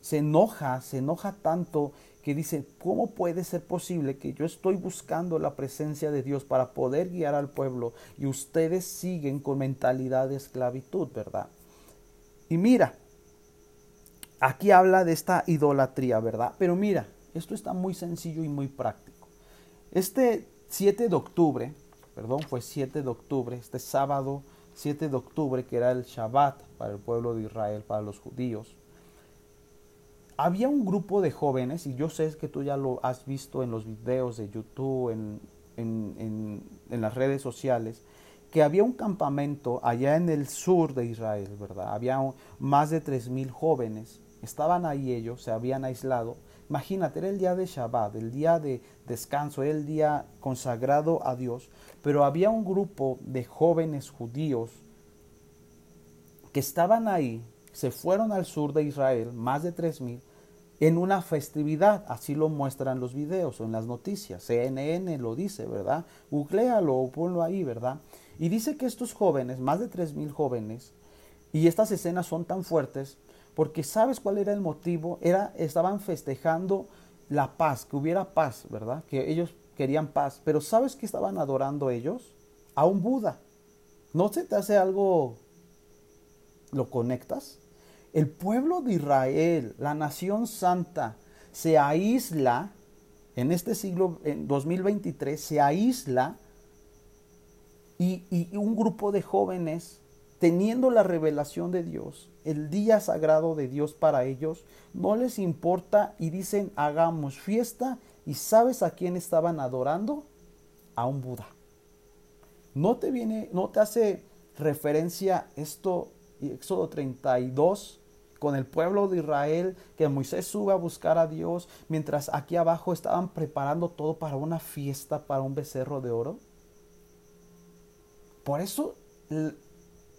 se enoja, se enoja tanto que dice, ¿cómo puede ser posible que yo estoy buscando la presencia de Dios para poder guiar al pueblo y ustedes siguen con mentalidad de esclavitud, verdad? Y mira, aquí habla de esta idolatría, ¿verdad? Pero mira, esto está muy sencillo y muy práctico. Este 7 de octubre, perdón, fue 7 de octubre, este sábado 7 de octubre, que era el Shabbat para el pueblo de Israel, para los judíos, había un grupo de jóvenes, y yo sé que tú ya lo has visto en los videos de YouTube, en, en, las redes sociales, que había un campamento allá en el sur de Israel, ¿verdad? Había más de 3.000 jóvenes, estaban ahí ellos, se habían aislado. Imagínate, era el día de Shabbat, el día de descanso, el día consagrado a Dios, pero había un grupo de jóvenes judíos que estaban ahí, se fueron al sur de Israel, más de 3.000, en una festividad, así lo muestran los videos o en las noticias, CNN lo dice, ¿verdad? Googlealo o ponlo ahí, ¿verdad? Y dice que estos jóvenes, más de 3.000 jóvenes, y estas escenas son tan fuertes, porque ¿sabes cuál era el motivo? Era, estaban festejando la paz, que hubiera paz, ¿verdad? Que ellos querían paz, pero ¿sabes qué estaban adorando ellos? A un Buda. ¿No se te hace algo, lo conectas? el pueblo de Israel, la nación santa, se aísla, en este siglo, en 2023, se aísla y, y un grupo de jóvenes, teniendo la revelación de Dios, el día sagrado de Dios para ellos, no les importa y dicen, hagamos fiesta. ¿Y sabes a quién estaban adorando? A un Buda. ¿No te viene, no te hace referencia esto, Éxodo 32, con el pueblo de Israel, que Moisés sube a buscar a Dios, mientras aquí abajo estaban preparando todo para una fiesta, para un becerro de oro. Por eso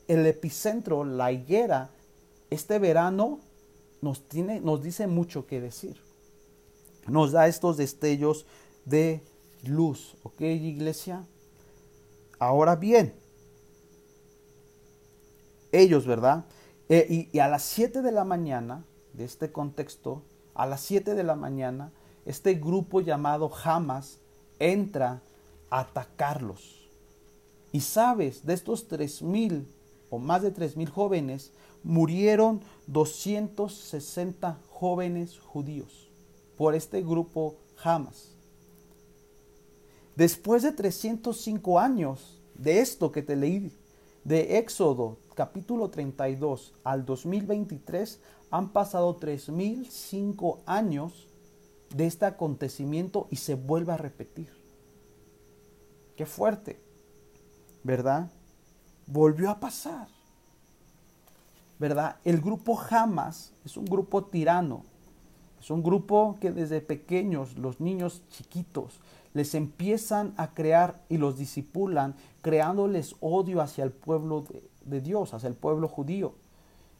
el, epicentro, la higuera, este verano nos, tiene, nos dice mucho que decir. Nos da estos destellos de luz, ¿ok, iglesia? Ahora bien, ellos, ¿verdad? Eh, y, a las 7 de la mañana, de este contexto, a las 7 de la mañana, este grupo llamado Hamas entra a atacarlos. Y sabes, de estos 3.000 o más de 3.000 jóvenes, murieron 260 jóvenes judíos por este grupo Hamas. Después de 305 años de esto que te leí, de Éxodo capítulo 32 al 2023 han pasado 3005 años de este acontecimiento y se vuelve a repetir. Qué fuerte, ¿verdad? Volvió a pasar. ¿Verdad? El grupo Hamas es un grupo tirano. Es un grupo que desde pequeños, los niños chiquitos, les empiezan a crear y los disipulan, creándoles odio hacia el pueblo de, Dios, hacia el pueblo judío.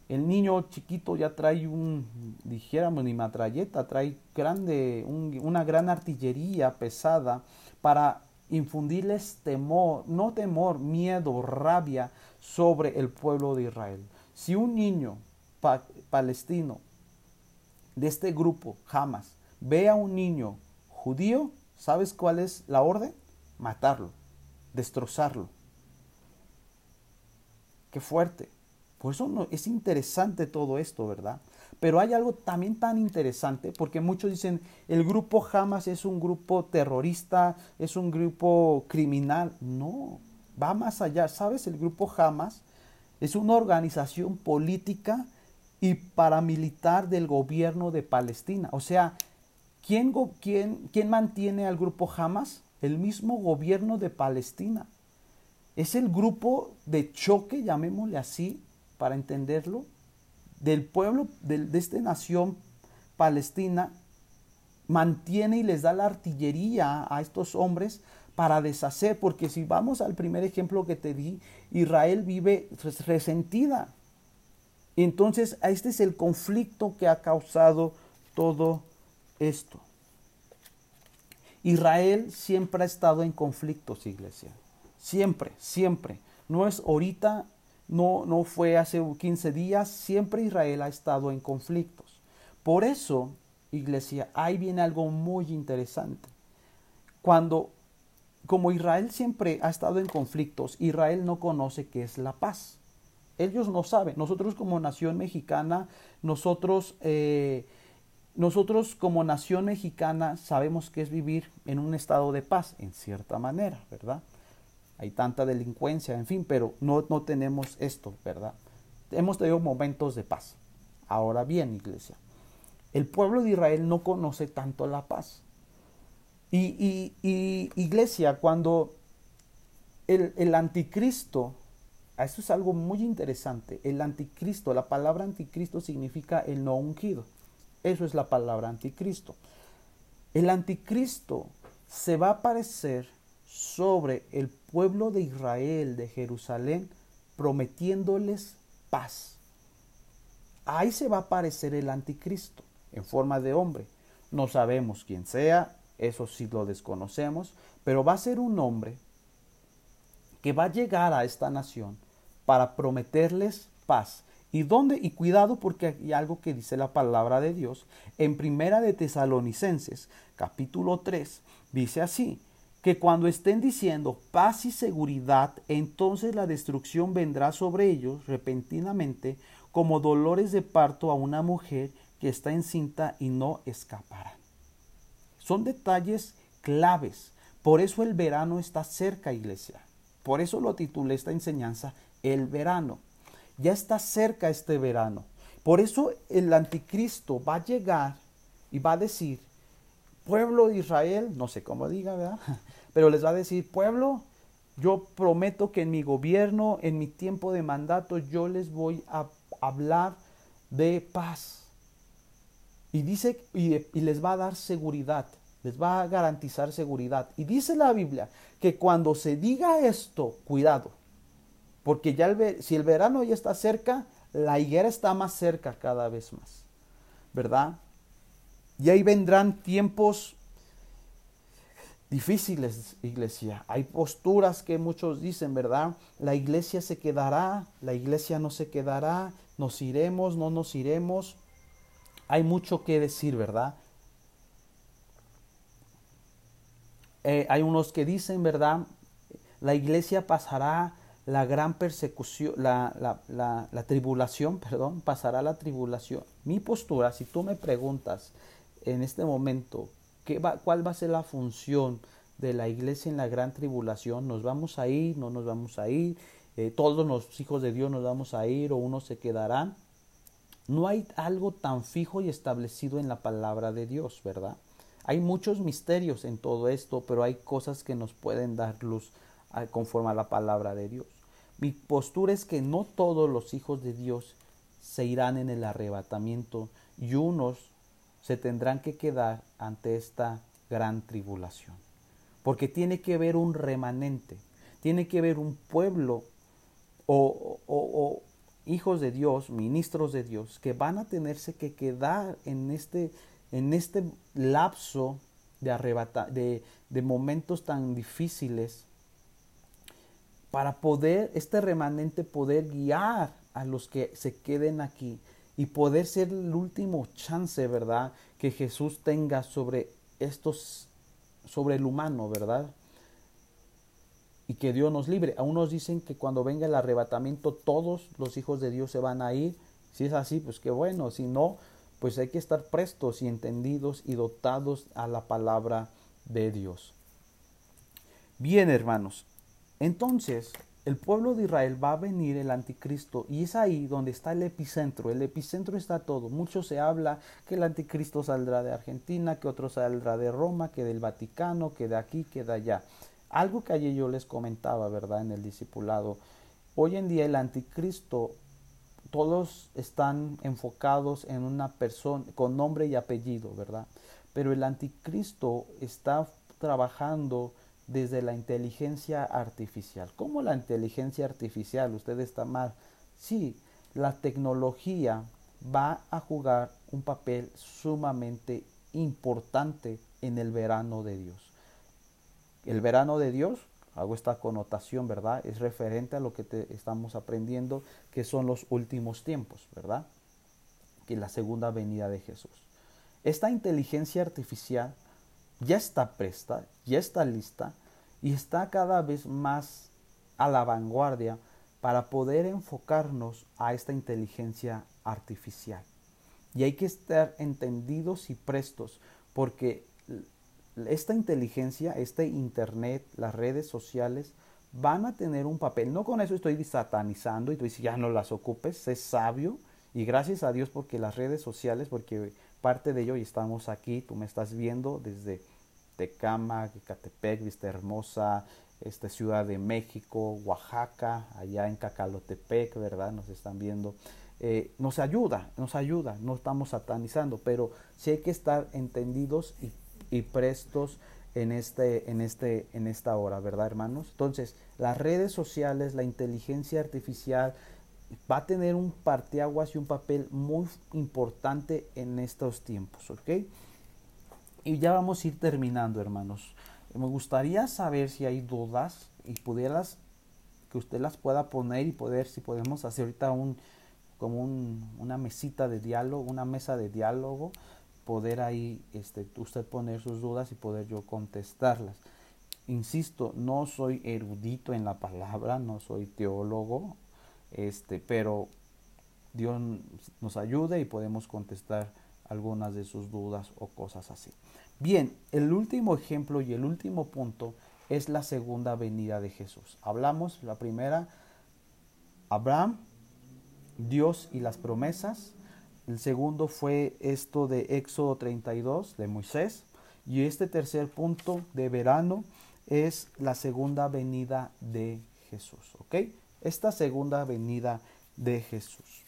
El niño chiquito ya trae un, dijéramos, ni matralleta, trae grande, una gran artillería pesada para infundirles temor, no temor, miedo, rabia sobre el pueblo de Israel. Si un niño palestino de este grupo, jamás, ve a un niño judío, ¿sabes cuál es la orden? Matarlo, destrozarlo. Qué fuerte. Por eso no, es interesante todo esto, ¿verdad? Pero hay algo también tan interesante, porque muchos dicen, el grupo Hamas es un grupo terrorista, es un grupo criminal. No, va más allá. ¿Sabes? El grupo Hamas es una organización política y paramilitar del gobierno de Palestina. O sea, ¿quién, quién, quién mantiene al grupo Hamas? El mismo gobierno de Palestina. Es el grupo de choque, llamémosle así, para entenderlo, del pueblo, de, esta nación palestina, mantiene y les da la artillería a estos hombres para deshacer, porque si vamos al primer ejemplo que te di, Israel vive resentida. Entonces, este es el conflicto que ha causado todo esto. Israel siempre ha estado en conflictos, iglesia. Siempre, siempre. No es ahorita, no, no fue hace 15 días, siempre Israel ha estado en conflictos. Por eso, iglesia, ahí viene algo muy interesante. Cuando, como Israel siempre ha estado en conflictos, Israel no conoce qué es la paz. Ellos no saben. Nosotros como nación mexicana, nosotros, eh, nosotros como nación mexicana sabemos que es vivir en un estado de paz, en cierta manera, ¿verdad? Hay tanta delincuencia, en fin, pero no, no tenemos esto, ¿verdad? Hemos tenido momentos de paz. Ahora bien, iglesia, el pueblo de Israel no conoce tanto la paz. Y, iglesia, cuando el, el anticristo, esto es algo muy interesante, el anticristo, la palabra anticristo significa el no ungido. Eso es la palabra anticristo. El anticristo se va a aparecer sobre el pueblo de Israel, de Jerusalén, prometiéndoles paz. Ahí se va a aparecer el anticristo en forma de hombre. No sabemos quién sea, eso sí lo desconocemos, pero va a ser un hombre que va a llegar a esta nación para prometerles paz. ¿Y dónde? Y cuidado porque hay algo que dice la palabra de Dios. En Primera de Tesalonicenses, capítulo 3, dice así, que cuando estén diciendo paz y seguridad, entonces la destrucción vendrá sobre ellos repentinamente como dolores de parto a una mujer que está encinta y no escapará. Son detalles claves. Por eso el verano está cerca, iglesia. Por eso lo titulé esta enseñanza, el verano. Ya está cerca este verano. Por eso el anticristo va a llegar y va a decir, pueblo de Israel, no sé cómo diga, ¿verdad? Pero les va a decir, pueblo, yo prometo que en mi gobierno, en mi tiempo de mandato, yo les voy a hablar de paz. Y dice, y, les va a dar seguridad, les va a garantizar seguridad. Y dice la Biblia que cuando se diga esto, cuidado, porque ya si el verano ya está cerca, la higuera está más cerca cada vez más, ¿verdad? Y ahí vendrán tiempos difíciles, iglesia. Hay posturas que muchos dicen, ¿verdad? La iglesia se quedará, la iglesia no se quedará, nos iremos, no nos iremos. Hay mucho que decir, ¿verdad? Eh, hay unos que dicen, ¿verdad? La iglesia pasará la gran persecución, la, la, la, tribulación, perdón, pasará la tribulación. Mi postura, si tú me preguntas en este momento, ¿qué va, ¿cuál va a ser la función de la iglesia en la gran tribulación? ¿Nos vamos a ir? ¿No nos vamos a ir? Eh, ¿Todos los hijos de Dios nos vamos a ir o unos se quedarán? No hay algo tan fijo y establecido en la palabra de Dios, ¿verdad? Hay muchos misterios en todo esto, pero hay cosas que nos pueden dar luz conforme a la palabra de Dios. Mi postura es que no todos los hijos de Dios se irán en el arrebatamiento y unos se tendrán que quedar ante esta gran tribulación. Porque tiene que haber un remanente, tiene que haber un pueblo o, o, hijos de Dios, ministros de Dios, que van a tenerse que quedar en este, en este lapso de, arrebata, de, de momentos tan difíciles para poder, este remanente poder guiar a los que se queden aquí y poder ser el último chance, ¿verdad? Que Jesús tenga sobre estos, sobre el humano, ¿verdad? y que Dios nos libre. A unos dicen que cuando venga el arrebatamiento todos los hijos de Dios se van a ir. Si es así, pues qué bueno. Si no, pues hay que estar prestos y entendidos y dotados a la palabra de Dios. Bien, hermanos. Entonces, el pueblo de Israel va a venir el anticristo y es ahí donde está el epicentro. El epicentro está todo. Mucho se habla que el anticristo saldrá de Argentina, que otro saldrá de Roma, que del Vaticano, que de aquí, que de allá. Algo que ayer yo les comentaba, ¿verdad? En el discipulado. Hoy en día el anticristo, todos están enfocados en una persona con nombre y apellido, ¿verdad? Pero el anticristo está trabajando desde la inteligencia artificial. ¿Cómo la inteligencia artificial? Usted está mal. Sí, la tecnología va a jugar un papel sumamente importante en el verano de Dios. El verano de Dios, hago esta connotación, ¿verdad? Es referente a lo que estamos aprendiendo, que son los últimos tiempos, ¿verdad? Que la segunda venida de Jesús. Esta inteligencia artificial ya está presta, ya está lista y está cada vez más a la vanguardia para poder enfocarnos a esta inteligencia artificial. Y hay que estar entendidos y prestos porque esta inteligencia, este Internet, las redes sociales, van a tener un papel. No con eso estoy satanizando y tú dices, ya no las ocupes, sé sabio. Y gracias a Dios porque las redes sociales, porque parte de ello y estamos aquí, tú me estás viendo desde Tecama, Catepec, Vista Hermosa, este, Ciudad de México, Oaxaca, allá en Cacalotepec, ¿verdad? Nos están viendo. Eh, nos ayuda, nos ayuda, no estamos satanizando, pero sí hay que estar entendidos y, y prestos en, este, en, este, en esta hora, ¿verdad, hermanos? Entonces, las redes sociales, la inteligencia artificial va a tener un parteaguas y un papel muy importante en estos tiempos, ¿ok? Y ya vamos a ir terminando, hermanos. Me gustaría saber si hay dudas y pudieras que usted las pueda poner y poder, si podemos hacer ahorita un, como una mesita de diálogo, una mesa de diálogo, poder ahí este, usted poner sus dudas y poder yo contestarlas. Insisto, no soy erudito en la palabra, no soy teólogo, este, pero Dios nos ayude y podemos contestar algunas de sus dudas o cosas así. Bien, el último ejemplo y el último punto es la segunda venida de Jesús. Hablamos la primera, Abraham Dios y las promesas. El segundo fue esto de Éxodo 32 de Moisés. Y este tercer punto de verano es la segunda venida de Jesús. ¿Ok? Esta segunda venida de Jesús.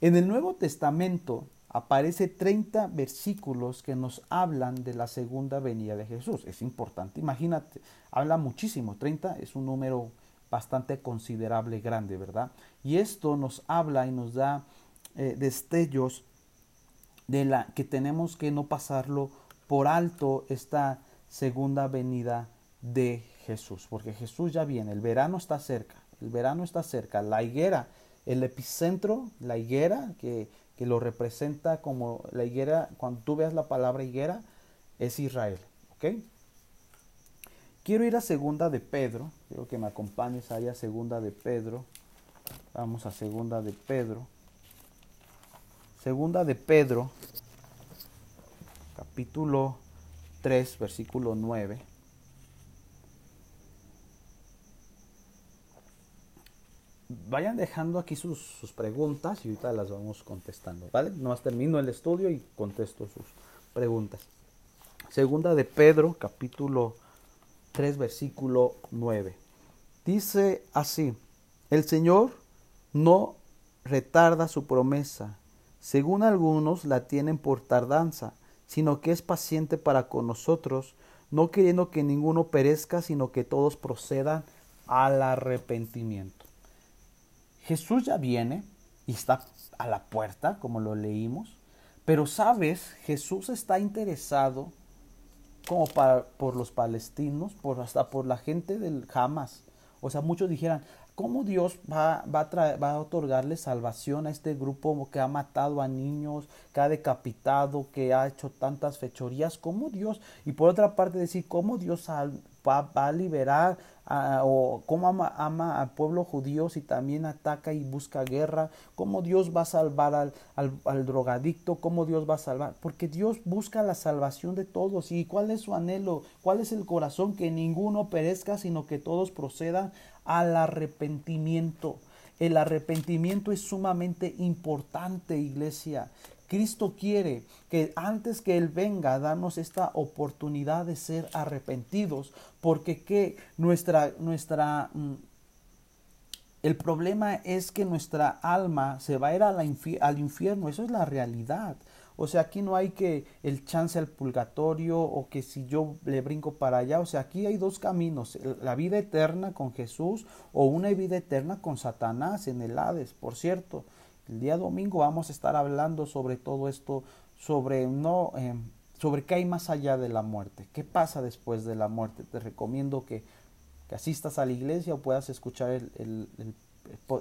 En el Nuevo Testamento aparece 30 versículos que nos hablan de la segunda venida de Jesús. Es importante, imagínate, habla muchísimo. 30 es un número bastante considerable, grande, ¿verdad? Y esto nos habla y nos da eh, destellos de la que tenemos que no pasarlo por alto esta segunda venida de Jesús, porque Jesús ya viene, el verano está cerca, el verano está cerca, la higuera, el epicentro, la higuera, que, que lo representa como la higuera, cuando tú veas la palabra higuera, es Israel. Quiero ir a segunda de Pedro, quiero que me acompañes ahí a segunda de Pedro, Vamos a segunda de Pedro. Segunda de Pedro, capítulo 3, versículo 9. Vayan dejando aquí sus, sus, preguntas y ahorita las vamos contestando, ¿vale? Nomás termino el estudio y contesto sus preguntas. Segunda de Pedro, capítulo 3, versículo 9. Dice así, el Señor no retarda su promesa, según algunos la tienen por tardanza, sino que es paciente para con nosotros, no queriendo que ninguno perezca, sino que todos procedan al arrepentimiento. Jesús ya viene y está a la puerta, como lo leímos, pero sabes, Jesús está interesado como para, por los palestinos, por hasta por la gente del Hamas. O sea, muchos dijeran, ¿Cómo Dios va, a otorgarle salvación a este grupo que ha matado a niños, que ha decapitado, que ha hecho tantas fechorías? ¿Cómo Dios? Y por otra parte decir, ¿cómo Dios va, a liberar o cómo ama, ama, al pueblo judío si también ataca y busca guerra? ¿Cómo Dios va a salvar al, al, al drogadicto? ¿Cómo Dios va a salvar? Porque Dios busca la salvación de todos. ¿Y cuál es su anhelo? ¿Cuál es el corazón? Que ninguno perezca, sino que todos procedan al arrepentimiento. El arrepentimiento es sumamente importante, iglesia. Cristo quiere que antes que Él venga darnos esta oportunidad de ser arrepentidos, porque que nuestra, nuestra, mm, el problema es que nuestra alma se va a ir al infierno, eso es la realidad. O sea, aquí no hay que el chance al purgatorio o que si yo le brinco para allá. O sea, aquí hay dos caminos, la vida eterna con Jesús o una vida eterna con Satanás en el Hades. Por cierto, el día domingo vamos a estar hablando sobre todo esto, sobre no... Eh, sobre qué hay más allá de la muerte, qué pasa después de la muerte. Te recomiendo que, que asistas a la iglesia o puedas escuchar el, el, el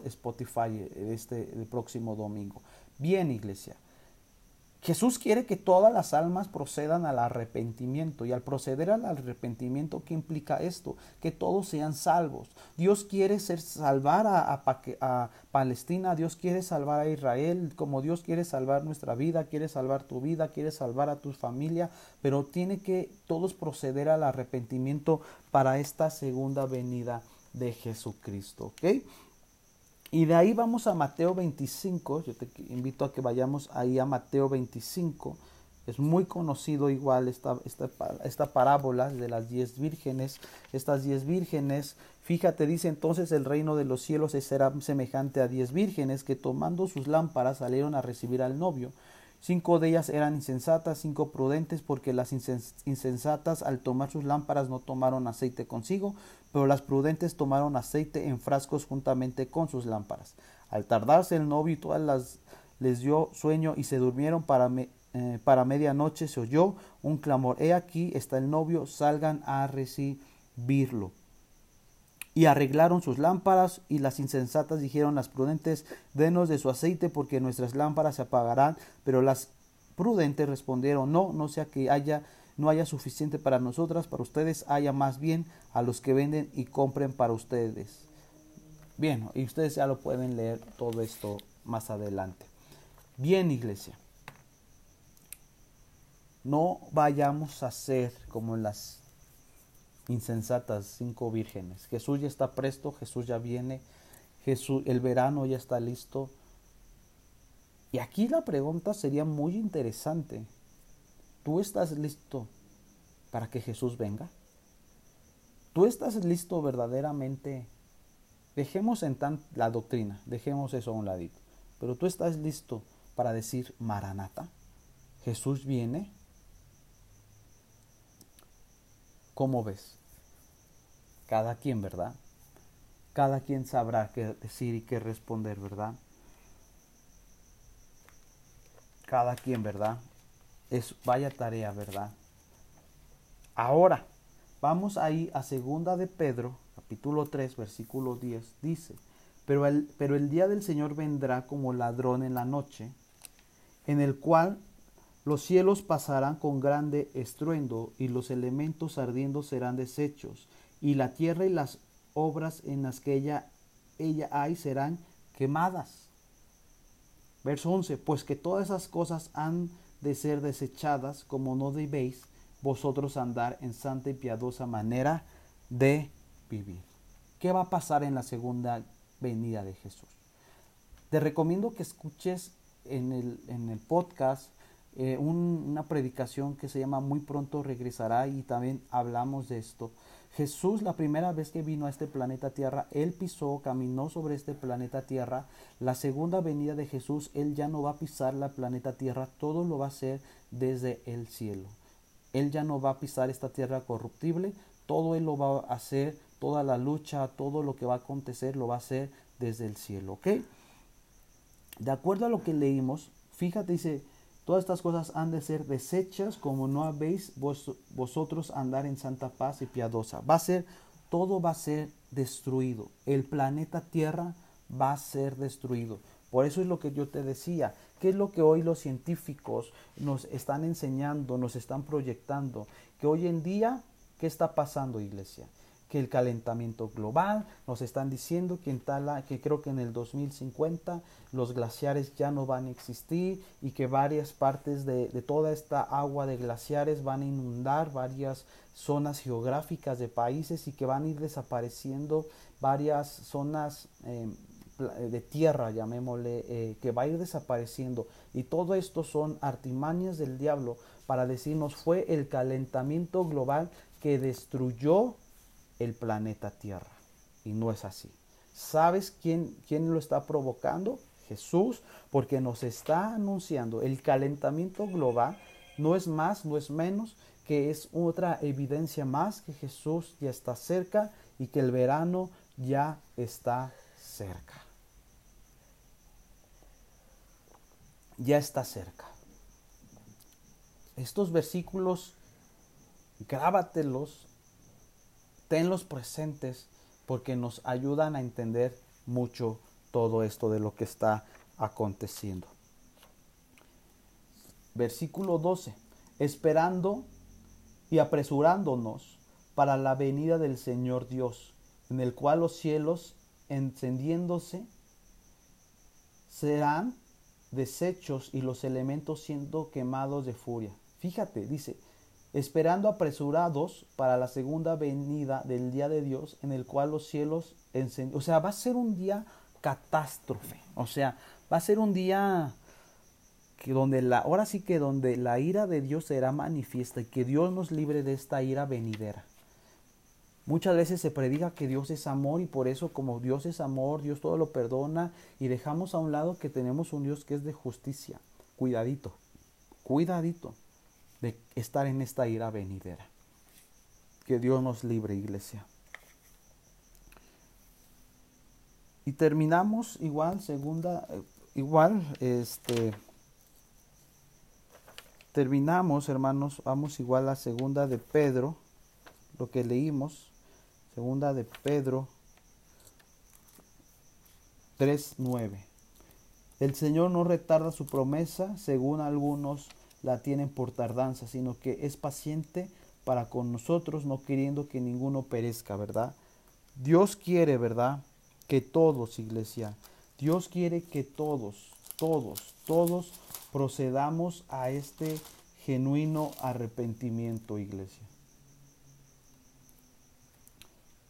Spotify este el próximo domingo. Bien, iglesia. Jesús quiere que todas las almas procedan al arrepentimiento y al proceder al arrepentimiento, ¿qué implica esto? Que todos sean salvos. Dios quiere ser, salvar a, a, Palestina, Dios quiere salvar a Israel, como Dios quiere salvar nuestra vida, quiere salvar tu vida, quiere salvar a tu familia, pero tiene que todos proceder al arrepentimiento para esta segunda venida de Jesucristo. ¿ok? Y de ahí vamos a Mateo 25. Yo te invito a que vayamos ahí a Mateo 25. Es muy conocido igual esta, esta, esta parábola de las diez vírgenes. Estas diez vírgenes, fíjate, dice entonces el reino de los cielos será semejante a diez vírgenes que tomando sus lámparas salieron a recibir al novio. Cinco de ellas eran insensatas, cinco prudentes, porque las insensatas al tomar sus lámparas no tomaron aceite consigo, pero las prudentes tomaron aceite en frascos juntamente con sus lámparas. Al tardarse el novio y todas las les dio sueño y se durmieron para, eh, para medianoche se oyó un clamor, he aquí está el novio, salgan a recibirlo. Y arreglaron sus lámparas, y las insensatas dijeron las prudentes, denos de su aceite, porque nuestras lámparas se apagarán. Pero las prudentes respondieron, no, no sea que haya, no haya suficiente para nosotras, para ustedes haya más bien a los que venden y compren para ustedes. Bien, y ustedes ya lo pueden leer todo esto más adelante. Bien, iglesia. No vayamos a ser como las insensatas, cinco vírgenes. Jesús ya está presto, Jesús ya viene, Jesús, el verano ya está listo. Y aquí la pregunta sería muy interesante. ¿Tú estás listo para que Jesús venga? ¿Tú estás listo verdaderamente? Dejemos en tan la doctrina, dejemos eso a un ladito. Pero tú estás listo para decir Maranata. Jesús viene. ¿Cómo ves? Cada quien, ¿verdad? Cada quien sabrá qué decir y qué responder, ¿verdad? Cada quien, ¿verdad? Es vaya tarea, ¿verdad? Ahora, vamos ahí a segunda de Pedro, capítulo 3, versículo 10, dice, pero el, pero el día del Señor vendrá como ladrón en la noche, en el cual los cielos pasarán con grande estruendo y los elementos ardiendo serán deshechos y la tierra y las obras en las que ella, ella hay serán quemadas. Verso 11, pues que todas esas cosas han de ser desechadas, como no debéis vosotros andar en santa y piadosa manera de vivir. ¿Qué va a pasar en la segunda venida de Jesús? Te recomiendo que escuches en el, en el podcast eh, una predicación que se llama Muy pronto regresará y también hablamos de esto. Jesús la primera vez que vino a este planeta Tierra, Él pisó, caminó sobre este planeta Tierra. La segunda venida de Jesús, Él ya no va a pisar la planeta Tierra, todo lo va a hacer desde el cielo. Él ya no va a pisar esta tierra corruptible, todo Él lo va a hacer, toda la lucha, todo lo que va a acontecer lo va a hacer desde el cielo, ¿ok? De acuerdo a lo que leímos, fíjate, dice, Todas estas cosas han de ser desechas como no habéis vosotros andar en santa paz y piadosa. Va a ser, todo va a ser destruido. El planeta Tierra va a ser destruido. Por eso es lo que yo te decía. ¿Qué es lo que hoy los científicos nos están enseñando, nos están proyectando? Que hoy en día, ¿qué está pasando, iglesia? Que el calentamiento global, nos están diciendo que, en tal, que creo que en el 2050 los glaciares ya no van a existir y que varias partes de, toda esta agua de glaciares van a inundar varias zonas geográficas de países y que van a ir desapareciendo varias zonas eh, de tierra, llamémosle, eh, que va a ir desapareciendo. Y todo esto son artimañas del diablo para decirnos fue el calentamiento global que destruyó el planeta Tierra. Y no es así. ¿Sabes quién, quién lo está provocando? Jesús, porque nos está anunciando el calentamiento global no es más, no es menos, que es otra evidencia más que Jesús ya está cerca y que el verano ya está cerca. Ya está cerca. Estos versículos, grábatelos tenlos presentes porque nos ayudan a entender mucho todo esto de lo que está aconteciendo. Versículo 12. Esperando y apresurándonos para la venida del Señor Dios, en el cual los cielos encendiéndose serán deshechos y los elementos siendo quemados de furia. Fíjate, dice, esperando apresurados para la segunda venida del día de Dios, en el cual los cielos encendidos. O sea, va a ser un día catástrofe. O sea, va a ser un día que donde la, ahora sí que donde la ira de Dios será manifiesta y que Dios nos libre de esta ira venidera. Muchas veces se predica que Dios es amor y por eso como Dios es amor, Dios todo lo perdona y dejamos a un lado que tenemos un Dios que es de justicia. Cuidadito, cuidadito de estar en esta ira venidera. Que Dios nos libre, iglesia. Y terminamos igual, segunda, eh, igual, este, terminamos, hermanos, vamos igual a segunda de Pedro, lo que leímos, segunda de Pedro 3.9. El Señor no retarda su promesa, según algunos la tienen por tardanza, sino que es paciente para con nosotros, no queriendo que ninguno perezca, ¿verdad? Dios quiere, ¿verdad? Que todos, iglesia, Dios quiere que todos, todos, todos procedamos a este genuino arrepentimiento, iglesia.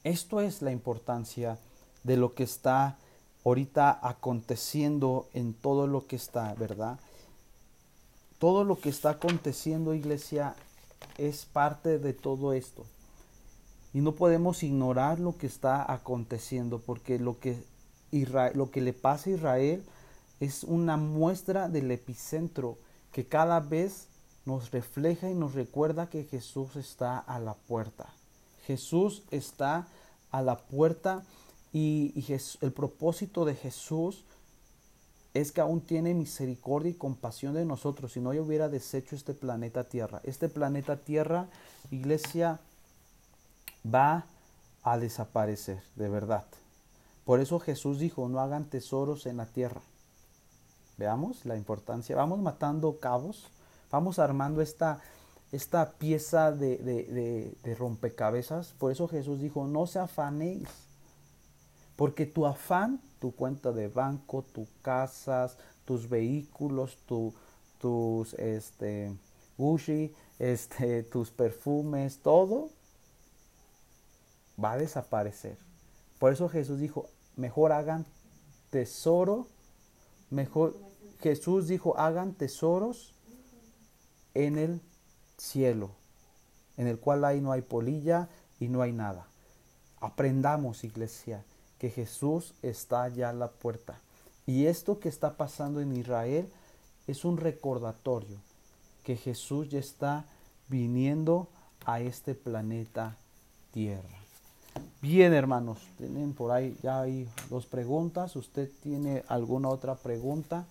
Esto es la importancia de lo que está ahorita aconteciendo en todo lo que está, ¿verdad? Todo lo que está aconteciendo, iglesia, es parte de todo esto. Y no podemos ignorar lo que está aconteciendo, porque lo que, lo que le pasa a Israel es una muestra del epicentro que cada vez nos refleja y nos recuerda que Jesús está a la puerta. Jesús está a la puerta y, el propósito de Jesús es que aún tiene misericordia y compasión de nosotros, si no yo hubiera deshecho este planeta Tierra. Este planeta Tierra, iglesia, va a desaparecer, de verdad. Por eso Jesús dijo, no hagan tesoros en la tierra. Veamos la importancia. Vamos matando cabos, vamos armando esta, esta pieza de, de, de rompecabezas. Por eso Jesús dijo, no se afanéis. Porque tu afán tu cuenta de banco, tus casas, tus vehículos, tu, tus este, Gucci, este, tus perfumes, todo va a desaparecer. Por eso Jesús dijo, mejor hagan tesoro, mejor Jesús dijo, hagan tesoros en el cielo, en el cual ahí no hay polilla y no hay nada. Aprendamos, iglesia, que Jesús está ya a la puerta. Y esto que está pasando en Israel es un recordatorio que Jesús ya está viniendo a este planeta Tierra. Bien, hermanos, tienen por ahí ya hay dos preguntas. ¿Usted tiene alguna otra pregunta?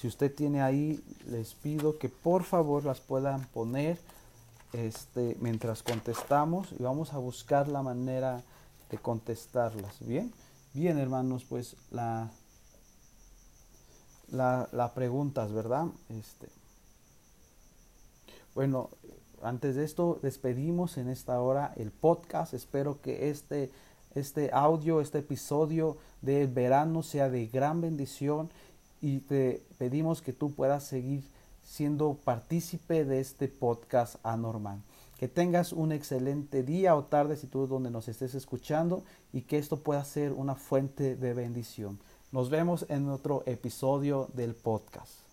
Si usted tiene ahí, les pido que por favor las puedan poner este, mientras contestamos y vamos a buscar la manera de contestarlas. Bien, bien hermanos, pues la, la, la ¿verdad? Este, bueno, antes de esto despedimos en esta hora el podcast. Espero que este, este audio, este episodio de verano sea de gran bendición y te pedimos que tú puedas seguir siendo partícipe de este podcast anormal. Que tengas un excelente día o tarde si tú donde nos estés escuchando y que esto pueda ser una fuente de bendición. Nos vemos en otro episodio del podcast.